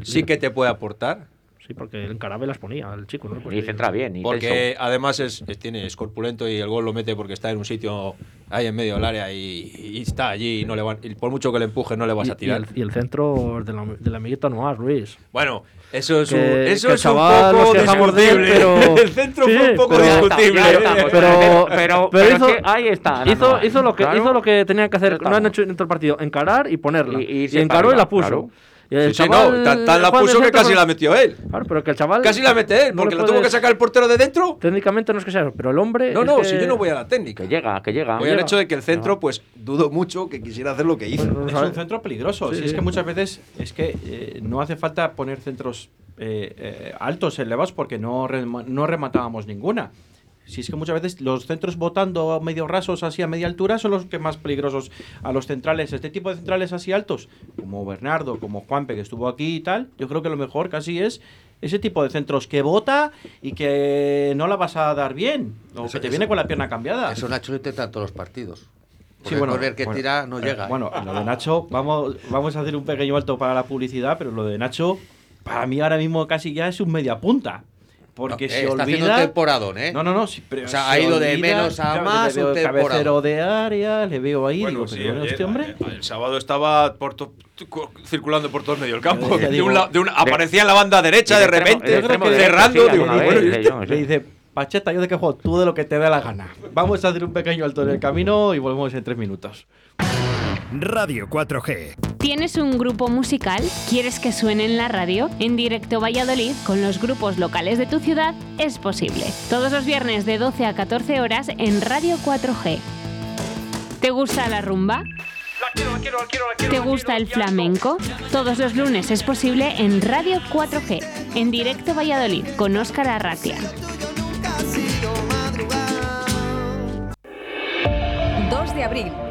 Sí que te puede aportar. Sí, porque el Carabe las ponía, el chico, ¿no? Pues Y centra bien. y Porque además es, es- tiene, es corpulento y el gol lo mete porque está en un sitio ahí en medio del área y, y está allí y no le van, y por mucho que le empuje no le vas y, a tirar. y el, y el centro del la, del amiguito Noir, Luis. Bueno, eso es Que- un, eso que es un poco de discutible. pero- el centro Sí, fue un poco pero- discutible. Pero, Pero- pero- pero hizo, es que ahí está, no, Hizo, no, hizo, lo que, claro. hizo lo que tenía que hacer. No han hecho en todo el partido. Encarar y ponerla. Y- Y, encaró y la puso. claro. Y el Sí, sí, chaval no, tan, tan la puso que casi pero- la metió él. Claro, pero que el chaval. Casi la mete él, no porque lo tuvo que sacar el portero de dentro. Técnicamente no es que sea eso, pero el hombre. No, no, que- si yo no voy a la técnica. Que llega, que llega. Voy al hecho de que el centro, No. pues dudo mucho que quisiera hacer lo que hizo. No Es un centro peligroso. Sí, si es sí. que muchas veces es que eh, no hace falta poner centros eh, eh, altos, elevados, porque no, rema- no rematábamos ninguna. Si es que muchas veces los centros botando medio rasos así a media altura son los que más peligrosos a los centrales. Este tipo de centrales así altos, como Bernardo, como Juanpe que estuvo aquí y tal, yo creo que lo mejor casi es Ese tipo de centros que bota y que no la vas a dar bien. O Eso- que te eso- viene con la pierna cambiada. Eso Nacho lo intenta en todos los partidos. Porque Sí, bueno, el que bueno, tira no eh, llega. ¿eh? Bueno, lo de Nacho, vamos, vamos a hacer un pequeño alto para la publicidad, pero lo de Nacho, para mí ahora mismo casi ya es un media punta. Porque No, se está haciendo olvida. un temporadón, ¿eh? No, no, no. sí, pero O sea, se ha ido de olvida- menos a Claro, más le veo un temporada. cabecero de área, le veo ahí. Bueno, digo, sí, pero ayer- este hombre. ayer- el sábado estaba por to- cu- circulando por todo el medio del campo. De digo, un la- de una- aparecía en la banda derecha de repente, extremo cerrando. sí, digo, alguna bueno, vez, ¿y sí, este? Le dice, Pacheta, yo de qué juego, tú de lo que te dé la gana. Vamos a hacer un pequeño alto en el camino y volvemos en tres minutos. Radio 4G. ¿Tienes un grupo musical? ¿Quieres que suene en la radio? En directo Valladolid, con los grupos locales de tu ciudad, es posible. Todos los viernes de 12 a 14 horas en Radio 4G. ¿Te gusta la rumba? ¿Te gusta el flamenco? Todos los lunes es posible en Radio 4G, en directo Valladolid, con Óscar Arratia. 2 de abril.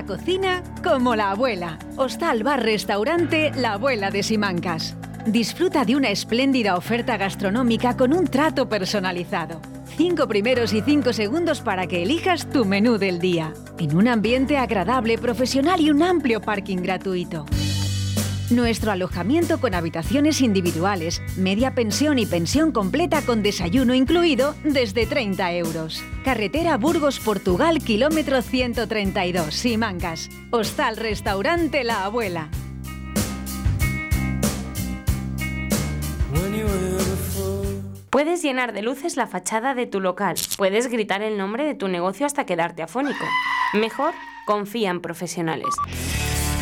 La cocina como la abuela. Hostal Bar Restaurante La Abuela de Simancas. Disfruta de una espléndida oferta gastronómica con un trato personalizado. Cinco primeros y cinco segundos para que elijas tu menú del día. En un ambiente agradable, profesional y un amplio parking gratuito. Nuestro alojamiento con habitaciones individuales, media pensión y pensión completa con desayuno incluido desde 30 euros. Carretera Burgos, Portugal, kilómetro 132, Simancas. Hostal Restaurante La Abuela. Puedes llenar de luces la fachada de tu local. Puedes gritar el nombre de tu negocio hasta quedarte afónico. Mejor, confía en profesionales.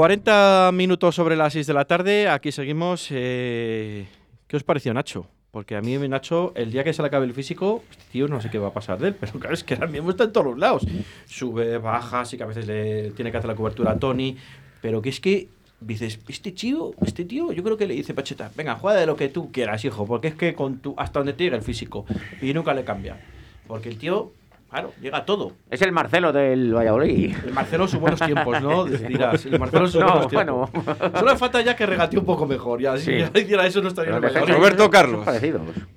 40 minutos sobre las 6 de la tarde, aquí seguimos. eh, ¿Qué os pareció Nacho? Porque a mí Nacho, el día que se le acabe el físico, este tío no sé qué va a pasar de él, pero claro, es que ahora mismo está en todos los lados. Sube, baja, sí que a veces le tiene que hacer la cobertura a Tony, pero que es que dices, este tío, este tío, yo creo que le dice Pacheta, venga, juega de lo que tú quieras, hijo, porque es que con tu, hasta donde te llega el físico, y nunca le cambia. Porque el tío, claro, llega todo. Es el Marcelo del Valladolid. El Marcelo en sus buenos tiempos, ¿no? Dirás, el Marcelo en sus No, buenos tiempos. bueno. Solo le falta ya que regatee un poco mejor. Ya, si Sí. ya hiciera eso no estaría en el Valladolid. Roberto Carlos.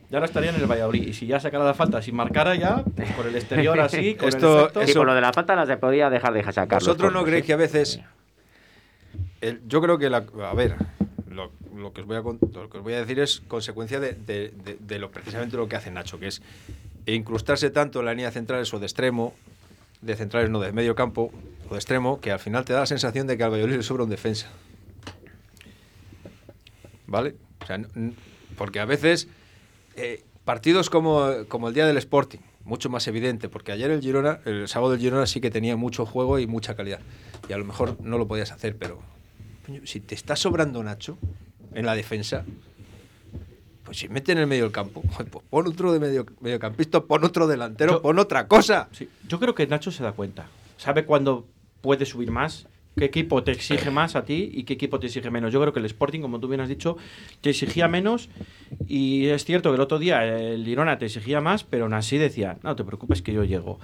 Ya no estaría en el Valladolid. Y si ya sacara la falta, si marcara ya, pues por el exterior así, con Esto- el efecto. Eso- Sí, por lo de la falta las de podía dejar de sacar. ¿Vosotros no creéis que a veces... el- yo creo que, la, a ver, lo, lo que os voy a, con- lo que os voy a decir es consecuencia de, de- de- de lo precisamente lo que hace Nacho, que es incrustarse tanto en la línea centrales o de extremo, de centrales no, de medio campo o de extremo, que al final te da la sensación de que al Valladolid le sobra un defensa. ¿Vale? O sea, porque a veces eh, partidos como, como el día del Sporting, mucho más evidente, porque ayer el Girona, el sábado del Girona sí que tenía mucho juego y mucha calidad. Y a lo mejor no lo podías hacer, pero si te está sobrando Nacho en la defensa, pues si mete en el medio del campo, pues pon otro de medio, mediocampista, pon otro delantero, Yo- pon otra cosa. Sí, yo creo que Nacho se da cuenta. Sabe cuándo puede subir más, qué equipo te exige más a ti y qué equipo te exige menos. Yo creo que el Sporting, como tú bien has dicho, te exigía menos y es cierto que el otro día el Girona te exigía más, pero aún así decía, no te preocupes que yo llego.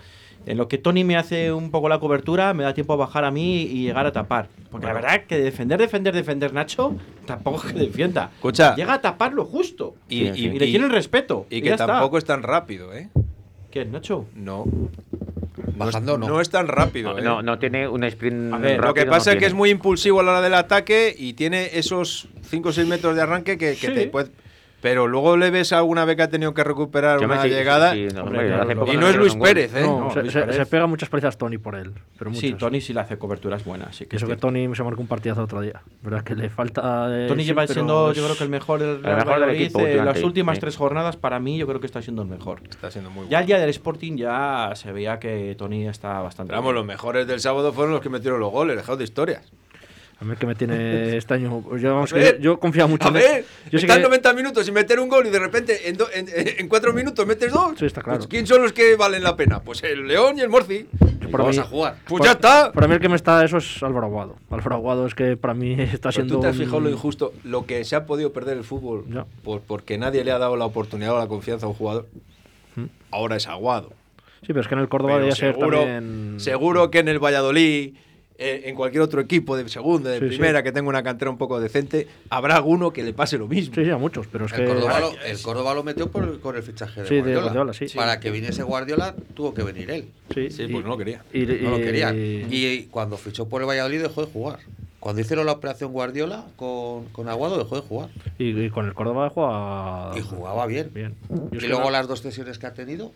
En lo que Tony me hace un poco la cobertura, me da tiempo a bajar a mí y llegar a tapar. Porque la verdad que defender, defender, defender Nacho, tampoco es que defienda. Escucha. Llega a tapar lo justo. Y, Y, le tienen respeto. Y y que ya está. tampoco es tan rápido, ¿eh? ¿Quién, Nacho? No. Bajando no. no. No es tan rápido, ¿eh? No, no tiene un sprint A ver, Lo que pasa no es que es tiene. muy impulsivo a la hora del ataque y tiene esos 5 o 6 metros de arranque que, que Sí. te puede... Pero luego le ves alguna vez que ha tenido que recuperar Yo una sí, llegada sí, sí, no, Hombre, hombre, claro, hace lo- poco y no no es Luis. Pérez, ¿eh? No, No, se, Luis se- Pérez. se pega muchas palizas Tony por él. Pero Sí. Tony sí le hace coberturas buenas. Sí que eso es que. Tony se marcó un partidazo otro día. Verdad que le falta. eh, Tony sí, lleva siendo, es- yo creo que el mejor del Real mejor del Valladolid, equipo eh, las últimas sí. tres jornadas, para mí, yo creo que está siendo el mejor. está siendo muy bueno. Ya el día del Sporting ya se veía que Tony está bastante. Pero vamos, los bien. mejores del sábado fueron los que metieron los goles, dejados de historias. A mí que me tiene este año. Yo, vamos, A que ver, yo, yo confía mucho A ver, Yo están que- 90 minutos sin meter un gol y de repente en, do- en, en cuatro minutos metes dos. Sí, está claro. Pues, ¿Quién son los que valen la pena? Pues el León y el Morci. por Vamos mí- a jugar. Pues ya está. Para mí el que me está eso es Álvaro Aguado. Álvaro Aguado es que para mí está Pero siendo. tú te has un- fijado lo injusto, lo que se ha podido perder el fútbol Ya. por, porque nadie le ha dado la oportunidad o la confianza a un jugador. Ahora es aguado. Sí, pero es que en el Córdoba debía ser seguro, también. seguro que en el Valladolid, eh, en cualquier otro equipo de segunda, de Sí, sí. primera, que tenga una cantera un poco decente, habrá alguno que le pase lo mismo. Sí, sí, a muchos, pero es El que. Córdoba, lo, el Córdoba lo metió por, con el fichaje de Sí, de Guardiola. Guardiola, sí. Para que viniese Guardiola, tuvo que venir él. Sí, Sí, y- pues no lo quería. y- No lo y- querían. Y cuando fichó por el Valladolid dejó de jugar. Cuando hicieron la operación Guardiola con, con Aguado dejó de jugar. Y, y con el Córdoba juega. Y jugaba bien. Bien. Y luego las dos cesiones que ha tenido,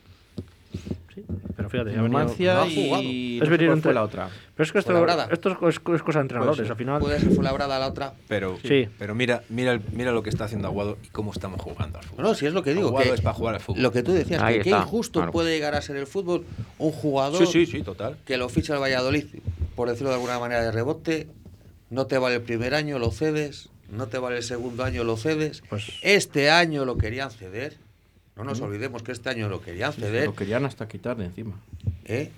Sí, pero fíjate, ya ha venido- Numancia no ha jugado. y Es venir entre- fue la otra. Pero es que esto, Fuenlabrada. esto es, es- es cosa de entrenadores, Pues al final. puede ser fue labrada la otra. Pero, Sí. pero mira, mira, el- mira lo que está haciendo Aguado y cómo estamos jugando al fútbol. No, si es lo que digo. Aguado que es para jugar al fútbol. Lo que tú decías, Ahí que qué injusto claro. puede llegar a ser el fútbol un jugador Sí, sí, sí, total. que lo ficha el Valladolid, por decirlo de alguna manera, de rebote, no te vale el primer año, lo cedes, no te vale el segundo año, lo cedes. Pues- Este año lo querían ceder, no nos olvidemos que este año lo querían ceder, Lo querían hasta quitar de encima. ¿eh?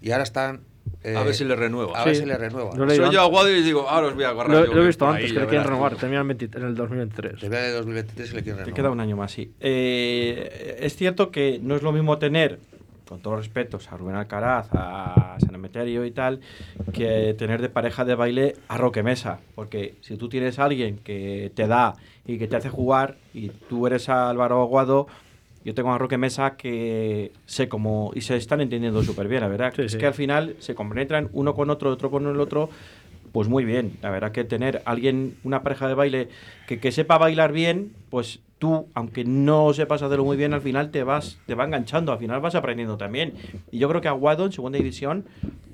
y ahora están... eh, A ver si le renueva. A ver Sí. si le renueva. Yo le- Soy yo Aguado y les digo, ahora os voy a agarrar. Lo, yo, lo he visto antes, que le quieren renovar, termina en, 20 en el 2023. Te vea de 2023 y le quieren Te renovar. queda un año más, sí. Eh, es cierto que no es lo mismo tener, con todos los respetos, a Rubén Alcaraz, a San Emeterio y tal, que tener de pareja de baile a Roque Mesa. Porque si tú tienes a alguien que te da y que te hace jugar, y tú eres Álvaro Aguado, yo tengo a Roque Mesa que sé cómo. y se están entendiendo súper bien, la verdad. Sí, es sí. que al final se compenetran uno con otro, otro con el otro. Pues muy bien, la verdad que tener alguien, una pareja de baile que, que sepa bailar bien, pues tú, aunque no sepas hacerlo muy bien, al final te vas, te va enganchando, al final vas aprendiendo también. Y yo creo que Aguado en segunda división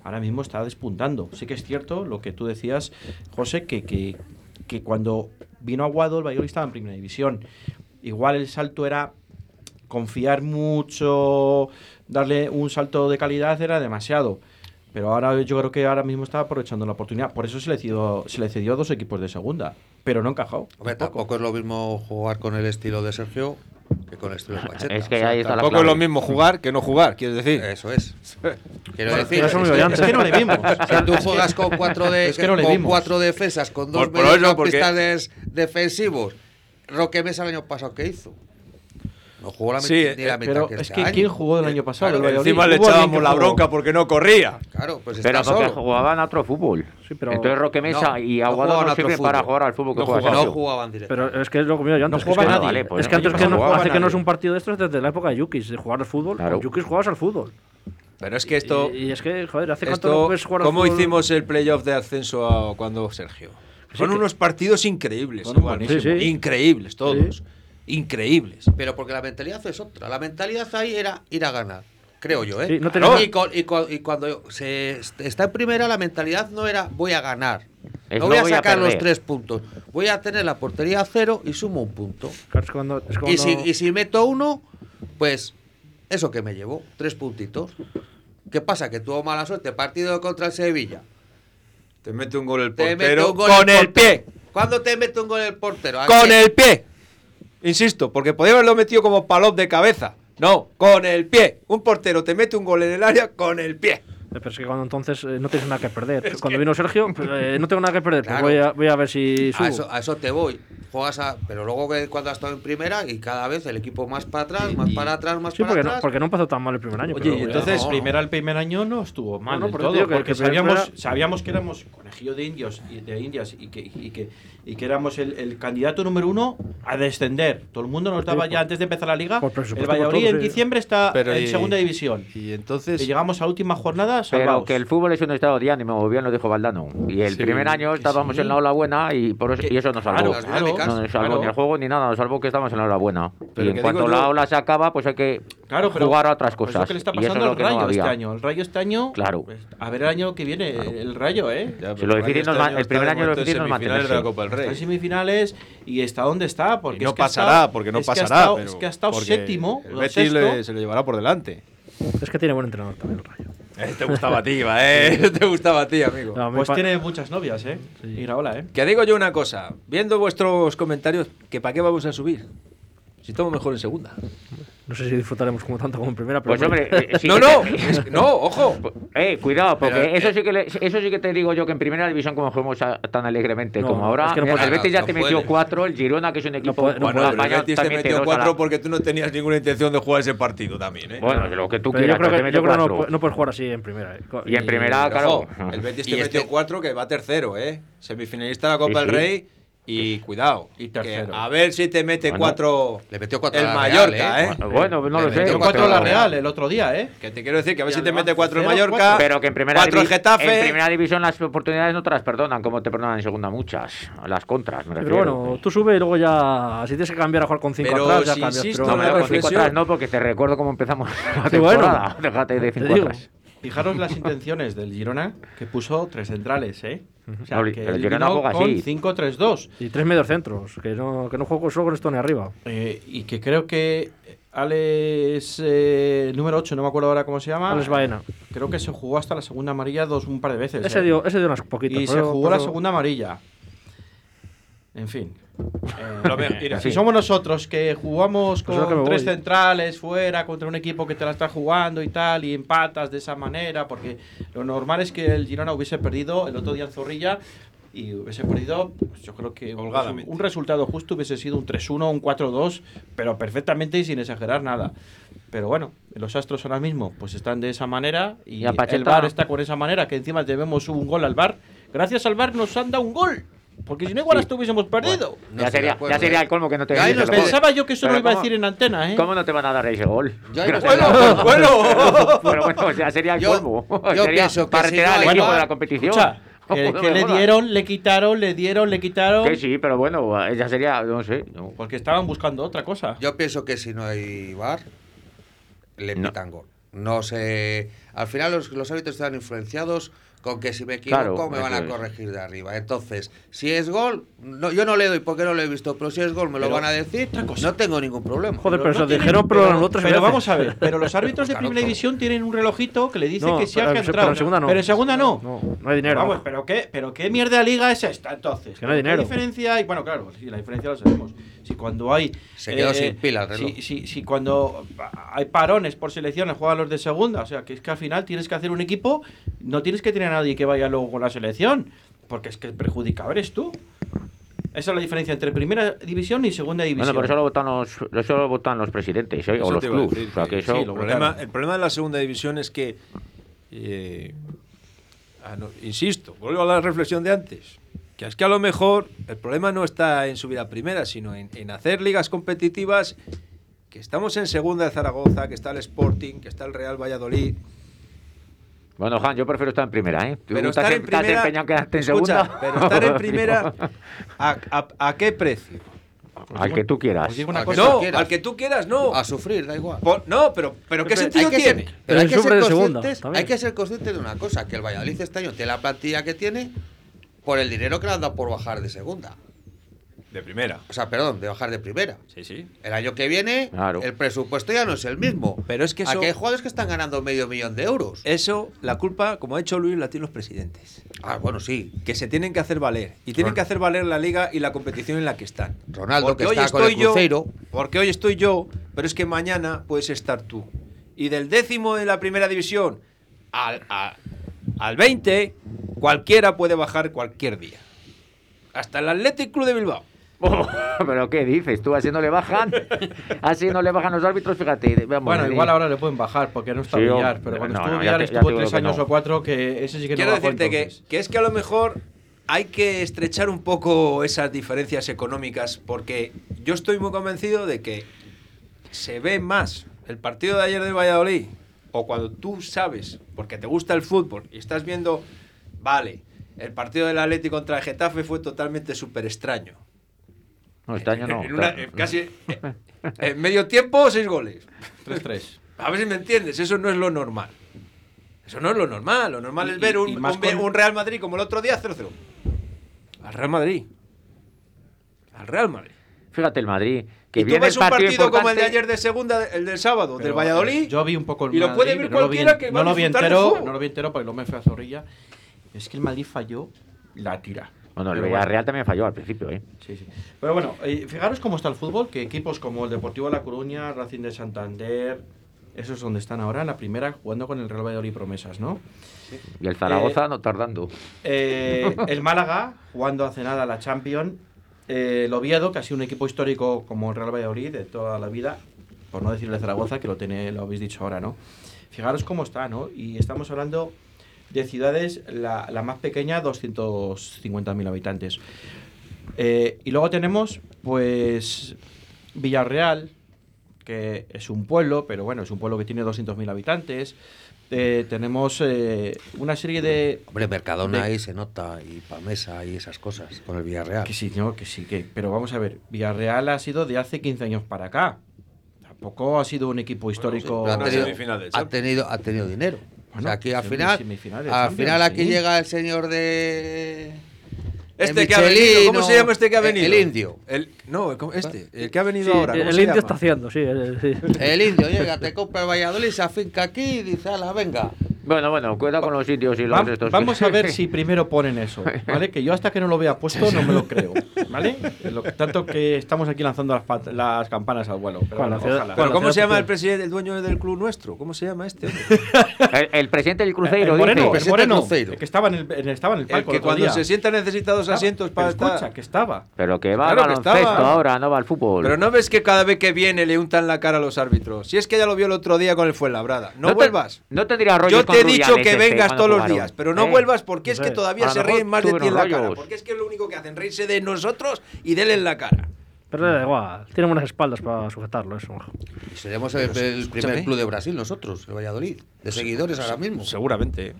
ahora mismo está despuntando. Sí que es cierto lo que tú decías, José, que, que, que cuando vino Aguado el Valladolid estaba en primera división. Igual el salto era confiar mucho, darle un salto de calidad era demasiado. Pero ahora yo creo que ahora mismo está aprovechando la oportunidad. Por eso se le cedió, se le cedió a dos equipos de segunda. Pero no encajó. Hombre, tampoco es lo mismo jugar con el estilo de Sergio que con el estilo de Pacheta. Es que ahí está la Tampoco es lo mismo jugar que no jugar, quieres decir. Eso es. Quiero Bueno, decir, es, que. Es no le vimos. si tú juegas con cuatro, de, Es que no le con cuatro defensas, con dos Por- por eso, mediocampistas des- defensivos, Roque Mesa el año pasado, ¿qué hizo? No jugó la Sí, mitad- ni eh, la mitad Pero que es este que. ¿quién jugó el año pasado? Claro, El. Encima le echábamos la bronca porque no corría. Claro, pues Pero está porque solo. jugaban a otro fútbol. Sí, pero- Entonces Roque Mesa No, y no Aguado no otro sirven para jugar al fútbol que No juega jugaban. No jugaban directo. Pero es que es lo que me yo antes. No es que jugaba es que- nadie. Vale, pues es que antes no que no, hace que no es un partido de estos desde la época de Yukis, de jugar al fútbol. Claro. Yukis jugabas al fútbol. Pero es que esto. Y, y es que, joder, hace cuánto esto no puedes jugar al ¿Cómo fútbol? hicimos el playoff de ascenso a cuando Sergio? Son unos partidos increíbles. Igual. Sí, sí. Increíbles todos. Increíbles. Pero porque la mentalidad es otra. La mentalidad ahí era ir a ganar. Creo yo, ¿eh? Sí, no Claro. tenemos- y, con- y con- y cuando se est- está en primera, la mentalidad no era voy a ganar. Es no voy no a voy a sacar los tres puntos. Voy a tener la portería a cero y sumo un punto. Claro, es cuando, es Y, si, y si meto uno, pues eso que me llevo, tres puntitos. ¿Qué pasa? Que tuvo mala suerte. Partido contra el Sevilla. Te mete un gol el Te mete portero un gol con el portero. pie. ¿Cuándo te mete un gol el portero? ¿A Con quién? el pie. Insisto, porque podía haberlo metido como palop de cabeza. No, con el pie. Un portero te mete un gol en el área con el pie. Eh, Pero es que cuando entonces eh, no tienes nada que perder. cuando vino Sergio, pues, eh, no tengo nada que perder. pues Claro. voy, a, voy a ver si subo. A eso, a eso te voy. Juegas a, pero luego que cuando has estado en primera y cada vez el equipo más para atrás, más para atrás, más sí, para porque atrás. no, porque no empezó tan mal el primer año. Oye, pero, y entonces, no, primera el primer año no estuvo mal No, no, del por eso todo, que- porque que sabíamos, primera- sabíamos que éramos conejillo de indios y de indias y que, y que, y que éramos el, el candidato número uno a descender. Todo el mundo nos daba Sí, ya por- antes de empezar la liga. El Valladolid todo, en sí. diciembre está Pero en y- segunda división. Y entonces. Y llegamos a la última jornada Pero salvados. que el fútbol es un estado de ánimo, bien lo dijo Valdano. Y el Sí, primer año estábamos sí. en la ola buena y, por eso, y eso nos claro, salvó. Las dinámicas. No nos salvó claro. ni el juego ni nada, nos salvó que estamos en la hora buena. Pero y en cuanto la yo- ola se acaba, pues hay que Claro, pero jugar a otras pues cosas. lo que le está y eso es pasando lo al que no Rayo este año. El Rayo este año. Claro. pues, a ver el año que viene, el Rayo, ¿eh? Ya, Si pero lo Rayo difícil este nos el primer año lo difícil nos semifinales de la Copa del Está en semifinales y está donde está. Porque no es pasará, porque no es que ha pasará. estado- pero- es que ha estado séptimo. El Betis se lo llevará por delante. Es que tiene buen entrenador también el Rayo. Eh, te gustaba a ti, va, eh. Te gustaba a ti, amigo. No, Pues tiene muchas novias, ¿eh? Iraola, ¿eh? Que digo yo una cosa. Viendo vuestros comentarios, que para qué vamos a subir. Si estamos mejor en segunda. No sé si disfrutaremos como tanto como en primera, pero Pues hombre, eh, sí no, que no, te- es que- no, ojo. Eh, cuidado, porque Pero, eso, eh, sí que le- eso sí que te digo yo que en primera división como jugamos a- tan alegremente No, como ahora, es que no mira, puede- el Betis ya no te puede. metió cuatro, el Girona que es un equipo puede- no Bueno, el Betis te metió la- cuatro porque tú no tenías ninguna intención de jugar ese partido también, ¿eh? Bueno, lo que tú pero quieras, yo creo pero te que, yo creo que no, no puedes jugar así en primera. eh. Y en primera, ojo, claro. el Betis te metió este- cuatro que va tercero, ¿eh? Semifinalista de la Copa Sí, del sí. Rey. Y cuidado. Y que tercero. a ver si te mete Bueno. cuatro. Le metió cuatro el Mallorca, Real, ¿eh? Bueno, no Le lo sé. metió cuatro cuatro la Real el otro día, ¿eh? Que te quiero decir que a ver Y si te mete cuatro el Mallorca. cuatro. Pero que en primera, cuatro el divi- Getafe. en primera división las oportunidades no te las perdonan, como te perdonan en segunda muchas. Las contras, me Pero refiero. bueno, tú sube y luego ya. Si tienes que cambiar a jugar con 5 Pero atrás, ya si cambias. insisto, pero No, con cinco atrás no, porque te recuerdo cómo empezamos la Sí, bueno. temporada. Déjate de cinco atrás. Fijaros las intenciones del Girona, que puso tres centrales, ¿eh? O sea, No, que Girona vino juega con así. 5-3-2. Y tres medios centros, que no, que no juego solo con esto ni arriba. eh, y que creo que Alex, eh, número 8, no me acuerdo ahora cómo se llama. Alex Baena. Creo que se jugó hasta la segunda amarilla dos un par de veces. Ese ¿eh? dio, ese dio unas poquitas. y se pero- jugó la pero- segunda amarilla. En fin. Eh, mira, si somos nosotros que jugamos Pues con que tres voy. centrales fuera contra un equipo que te la está jugando y tal, y empatas de esa manera, porque lo normal es que el Girona hubiese perdido el otro día en Zorrilla y hubiese perdido, pues yo creo que un, Holgadamente. un resultado justo hubiese sido un 3-1, un 4-2, pero perfectamente y sin exagerar nada. Pero bueno, los astros ahora mismo pues están de esa manera y, Y el VAR está con esa manera, que encima debemos un gol al VAR. Gracias al VAR nos han dado un gol, porque si no igual Sí. hasta hubiésemos perdido. No ya, sería, acuerdo, ya sería ¿eh? el colmo que no te Ya. Pensaba yo que eso lo iba a ¿cómo- decir en antena, ¿eh? ¿Cómo no te van a dar ese gol? Ahí no acuerdo. bueno. Pero bueno, ya sería el Yo- colmo. yo Sería pienso que para si retirar al equipo de la competición. Escucha, que, no que le dieron, le quitaron, le dieron, le quitaron. Que sí, pero bueno, ya sería, no sé. no. Porque estaban buscando otra cosa. Yo pienso que si no hay bar, le No. pitan gol. No sé. Al final los, los árbitros están influenciados con que si me equivoco Claro, me van a corregir de arriba. Entonces, si es gol, no, yo no le doy porque no lo he visto, pero si es gol me lo Pero, van a decir, no tengo ningún problema. Joder, pero, no se tienen- dijeron, pero, lo otro pero vamos a ver, pero los árbitros de primera división tienen un relojito que le dice No, que sí ha pero- entrado. pero en segunda no. Pero en segunda no. No, no hay dinero. Vamos, pero qué, pero qué mierda de liga es esta entonces. Que no hay ¿Qué dinero. diferencia hay? Bueno, claro, sí, la diferencia lo sabemos. Si cuando hay eh, Se quedó sin pila el reloj. Si, si, si cuando hay parones por selecciones juegan los de segunda, o sea, que es que al final tienes que hacer un equipo, no tienes que tener nadie que vaya luego con la selección, porque es que el perjudicado eres tú. Esa es la diferencia entre primera división y segunda división. Bueno, por eso lo votan los, eso lo votan los presidentes ¿eh? Eso o los clubes. decir, o sea, que que eso, sí, El lo problema, el problema de la segunda división es que, eh, ah, no, insisto, vuelvo a la reflexión de antes, que es que a lo mejor el problema no está en subir a primera, sino en, en hacer ligas competitivas, que estamos en segunda de Zaragoza, que está el Sporting, que está el Real Valladolid. Bueno, Juan, yo prefiero estar en primera, ¿eh? Tú Pero estás estar en- estás primera, empeñado en quedarte en escucha, segunda. pero estar en primera, ¿a, a- a qué precio? Al que tú quieras. Una cosa. No, quieras. al que tú quieras, no. A sufrir, da igual. Por- no, pero, pero ¿qué Pero sentido hay que tiene? Ser, pero hay que, ser segunda, conscientes, también. hay que ser conscientes de una cosa, que el Valladolid este año tiene la plantilla que tiene por el dinero que le han dado por bajar de segunda. De primera. O sea, perdón, de bajar de primera. Sí, sí. El año que viene, Claro. el presupuesto ya no es el mismo. Pero es que eso- Aquí hay jugadores que están ganando medio millón de euros. Eso, la culpa, como ha dicho Luis, la tienen los presidentes. Ah, bueno, sí. Que se tienen que hacer valer. Y tienen Ron- que hacer valer la liga y la competición en la que están. Ronaldo, que hoy está con el estoy yo. Porque hoy estoy yo, pero es que mañana puedes estar tú. Y del décimo de la primera división al, a- al 20, cualquiera puede bajar cualquier día. Hasta el Athletic Club de Bilbao. ¿Pero qué dices? ¿Tú así no le bajan? así no le bajan los árbitros, fíjate. vamos, Bueno, igual ahora le pueden bajar porque no está Sí, Villar, pero cuando no, estuvo no, Villar te- estuvo tres años no. o cuatro que ese sí que Quiero no bajó decirte que, que es que a lo mejor hay que estrechar un poco esas diferencias económicas porque yo estoy muy convencido de que se ve más el partido de ayer del Valladolid o cuando tú sabes, porque te gusta el fútbol y estás viendo, vale, el partido del Atlético contra el Getafe fue totalmente súper extraño. No, este año no. En una- casi eh, en medio tiempo, seis goles. 3-3. A ver si me entiendes, eso no es lo normal. Eso no es lo normal. Lo normal Y- es ver un, un- con- un Real Madrid como el otro día 0-0. Al Real Madrid. Al Real Madrid. Fíjate el Madrid. Que y tú viene ves un partido, partido como el de ayer de segunda, el del sábado, del Valladolid. eh, Yo vi un poco el y lo puede ver no vi cualquiera en- que va no a lo vi entero, no lo vi entero porque lo me fue a Zorrilla. Es que el Madrid falló la tira. Bueno, el Villarreal también falló al principio, ¿eh? Sí, sí. Pero bueno, eh, fijaros cómo está el fútbol, que equipos como el Deportivo de La Coruña, Racing de Santander, esos donde están ahora en la primera jugando con el Real Valladolid promesas, ¿no? Y el Zaragoza no tardando. Eh, el Málaga jugando hace nada la Champions, eh, el Oviedo, que ha sido un equipo histórico como el Real Valladolid de toda la vida, por no decirle Zaragoza, que lo, tiene, lo habéis dicho ahora, ¿no? Fijaros cómo está, ¿no? Y estamos hablando de ciudades, la, la más pequeña, 250.000 habitantes. Eh, y luego tenemos, pues, Villarreal, que es un pueblo, pero bueno, es un pueblo que tiene 200.000 habitantes. Eh, tenemos eh, una serie de... Hombre, Mercadona de- ahí se nota, y Pamesa y esas cosas, con el Villarreal. Que sí, no, que sí, que... Pero vamos a ver, Villarreal ha sido de hace 15 años para acá. Tampoco ha sido un equipo histórico... Pero ha tenido, ha tenido dinero. O Bueno, sea, aquí al final, al final aquí sí. llega el señor de... Este que ha venido, ¿cómo se llama este que ha el- venido? El indio. El, no, ¿cómo- este, el que ha venido Sí, ahora. ¿cómo el se indio llama? está haciendo, sí. sí. El indio llega, te compra el Valladolid, se afinca aquí y dice, ala, venga. Bueno, bueno, cuidado con los sitios y los Va- estos. vamos a ver si primero ponen eso, ¿vale? Que yo hasta que no lo vea puesto no me lo creo, ¿vale? Lo tanto que estamos aquí lanzando las, las campanas al vuelo. Pero bueno, ciudad- ojalá. Bueno, ¿cómo se llama el presidente, el dueño del club nuestro? ¿Cómo se llama este? El, el presidente del Cruzeiro el moreno, dice. el moreno, Cruzeiro. el que estaba en el, en- estaba en el El palco que el otro cuando día. se sienta necesita dos Estaba, asientos pero para escucha, estar. que estaba. Pero que va Claro al baloncesto estaba. ahora, no va al fútbol. Pero no ves que cada vez que viene le untan la cara a los árbitros. Si es que ya lo vio el otro día con el Fuenlabrada. No, te- vuelvas. no tendría rollos Yo con te he dicho que este vengas todos los días, pero no Eh, vuelvas porque es que todavía se ríen más de ti en la cara. Porque es que es lo único que hacen, reírse de nosotros y denle en la cara. Pero da igual. Tiene buenas espaldas para sujetarlo, eso. Y seremos el, el primer club de Brasil nosotros, el Valladolid, de seguidores ahora mismo. Seguramente.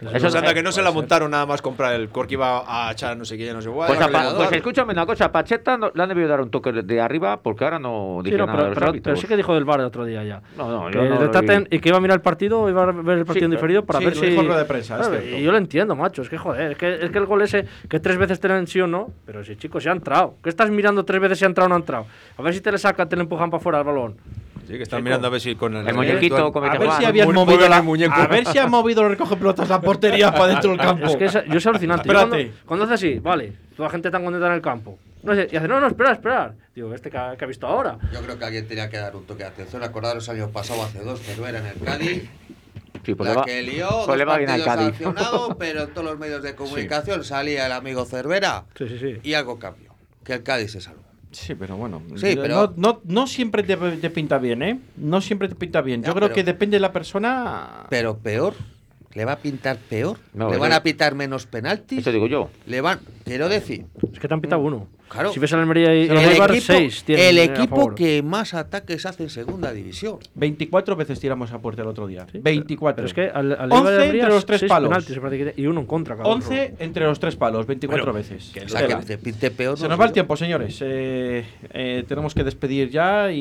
Eso anda que no se la montaron nada más comprar el Cork iba a echar no sé qué, no sé cuál. Pues, a pues escúchame una cosa, Pacheta no- le han debido dar un toque de arriba porque ahora no Sí, dice no, nada pero, de los pero- pero sí que dijo del bar el otro día ya. No, no, Que yo no y que iba a mirar el partido, iba a ver el partido en Sí, diferido para sí, ver lo si. de prensa, es Claro, cierto. y yo lo entiendo, macho. Es que joder, es que, es que el gol ese, que tres veces te lo han sí o no, pero si chicos, se ha entrado. ¿Qué estás mirando tres veces si ha entrado o no ha entrado? A ver si te le saca, te le empujan para afuera el balón. Sí, que están mirando a ver si con el, El muñequito come A que ver si habían movido el la, muñeco. a ver si han movido los recoge pelotas la portería para dentro del campo. Es que yo es alucinante. Yo cuando, Espérate. cuando hace así, vale, toda la gente tan contenta en el campo. No sé, y hace, no, no, espera, espera. Digo, este que ha, que ha visto ahora. Yo creo que alguien tenía que dar un toque de atención. Acordaros años pasados, hace dos, Cervera en el Cádiz. Sí, pues la le va- que lió, pues dos le va bien al partidos Cádiz. sancionados, pero en todos los medios de comunicación salía el amigo Cervera Sí, sí, sí. y algo cambió. Que el Cádiz se salvó. Sí, pero bueno. Sí, no- pero- no, no, siempre te, te pinta bien, ¿eh? No siempre te pinta bien. Yo creo pero- que depende de la persona. Pero peor, le va a pintar peor. No, le van a pitar menos penaltis. Eso digo yo. Le van, quiero decir, Es que te han pitado uno. Claro. Si ves el Almería y, el el Eibar, equipo, seis tienen el a equipo favor. que más ataques hace en segunda división. 24 veces tiramos a puerta el otro día. Sí, 24. Pero es que al, al 11 Eibar y al Almería, entre los tres palos. penaltis, y uno en contra. cada 11 entre los tres palos, 24 veces. O sea, Tela. que te pinte peor. Se no nos va el tiempo, señores. Eh, eh, tenemos que despedir ya y,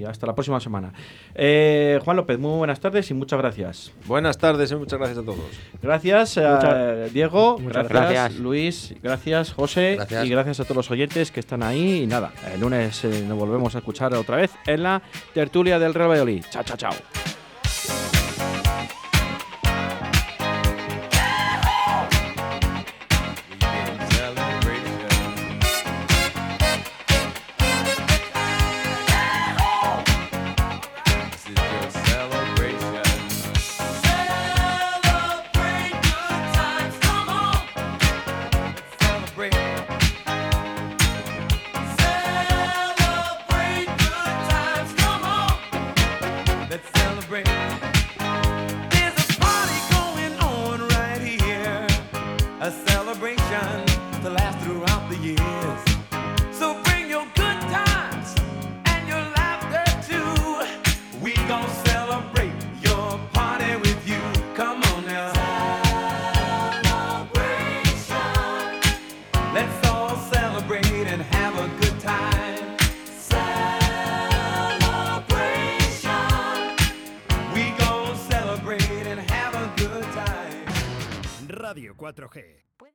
y hasta la próxima semana. Eh, Juan López, muy buenas tardes y muchas gracias. Buenas tardes y muchas gracias a todos. Gracias, Diego. muchas gracias, gracias. Luis. Gracias, José. Gracias. Y gracias a todos los oyentes que están ahí. Y nada, el lunes eh, nos volvemos a escuchar otra vez en la tertulia del Real Valladolid. Chao, chao, chao.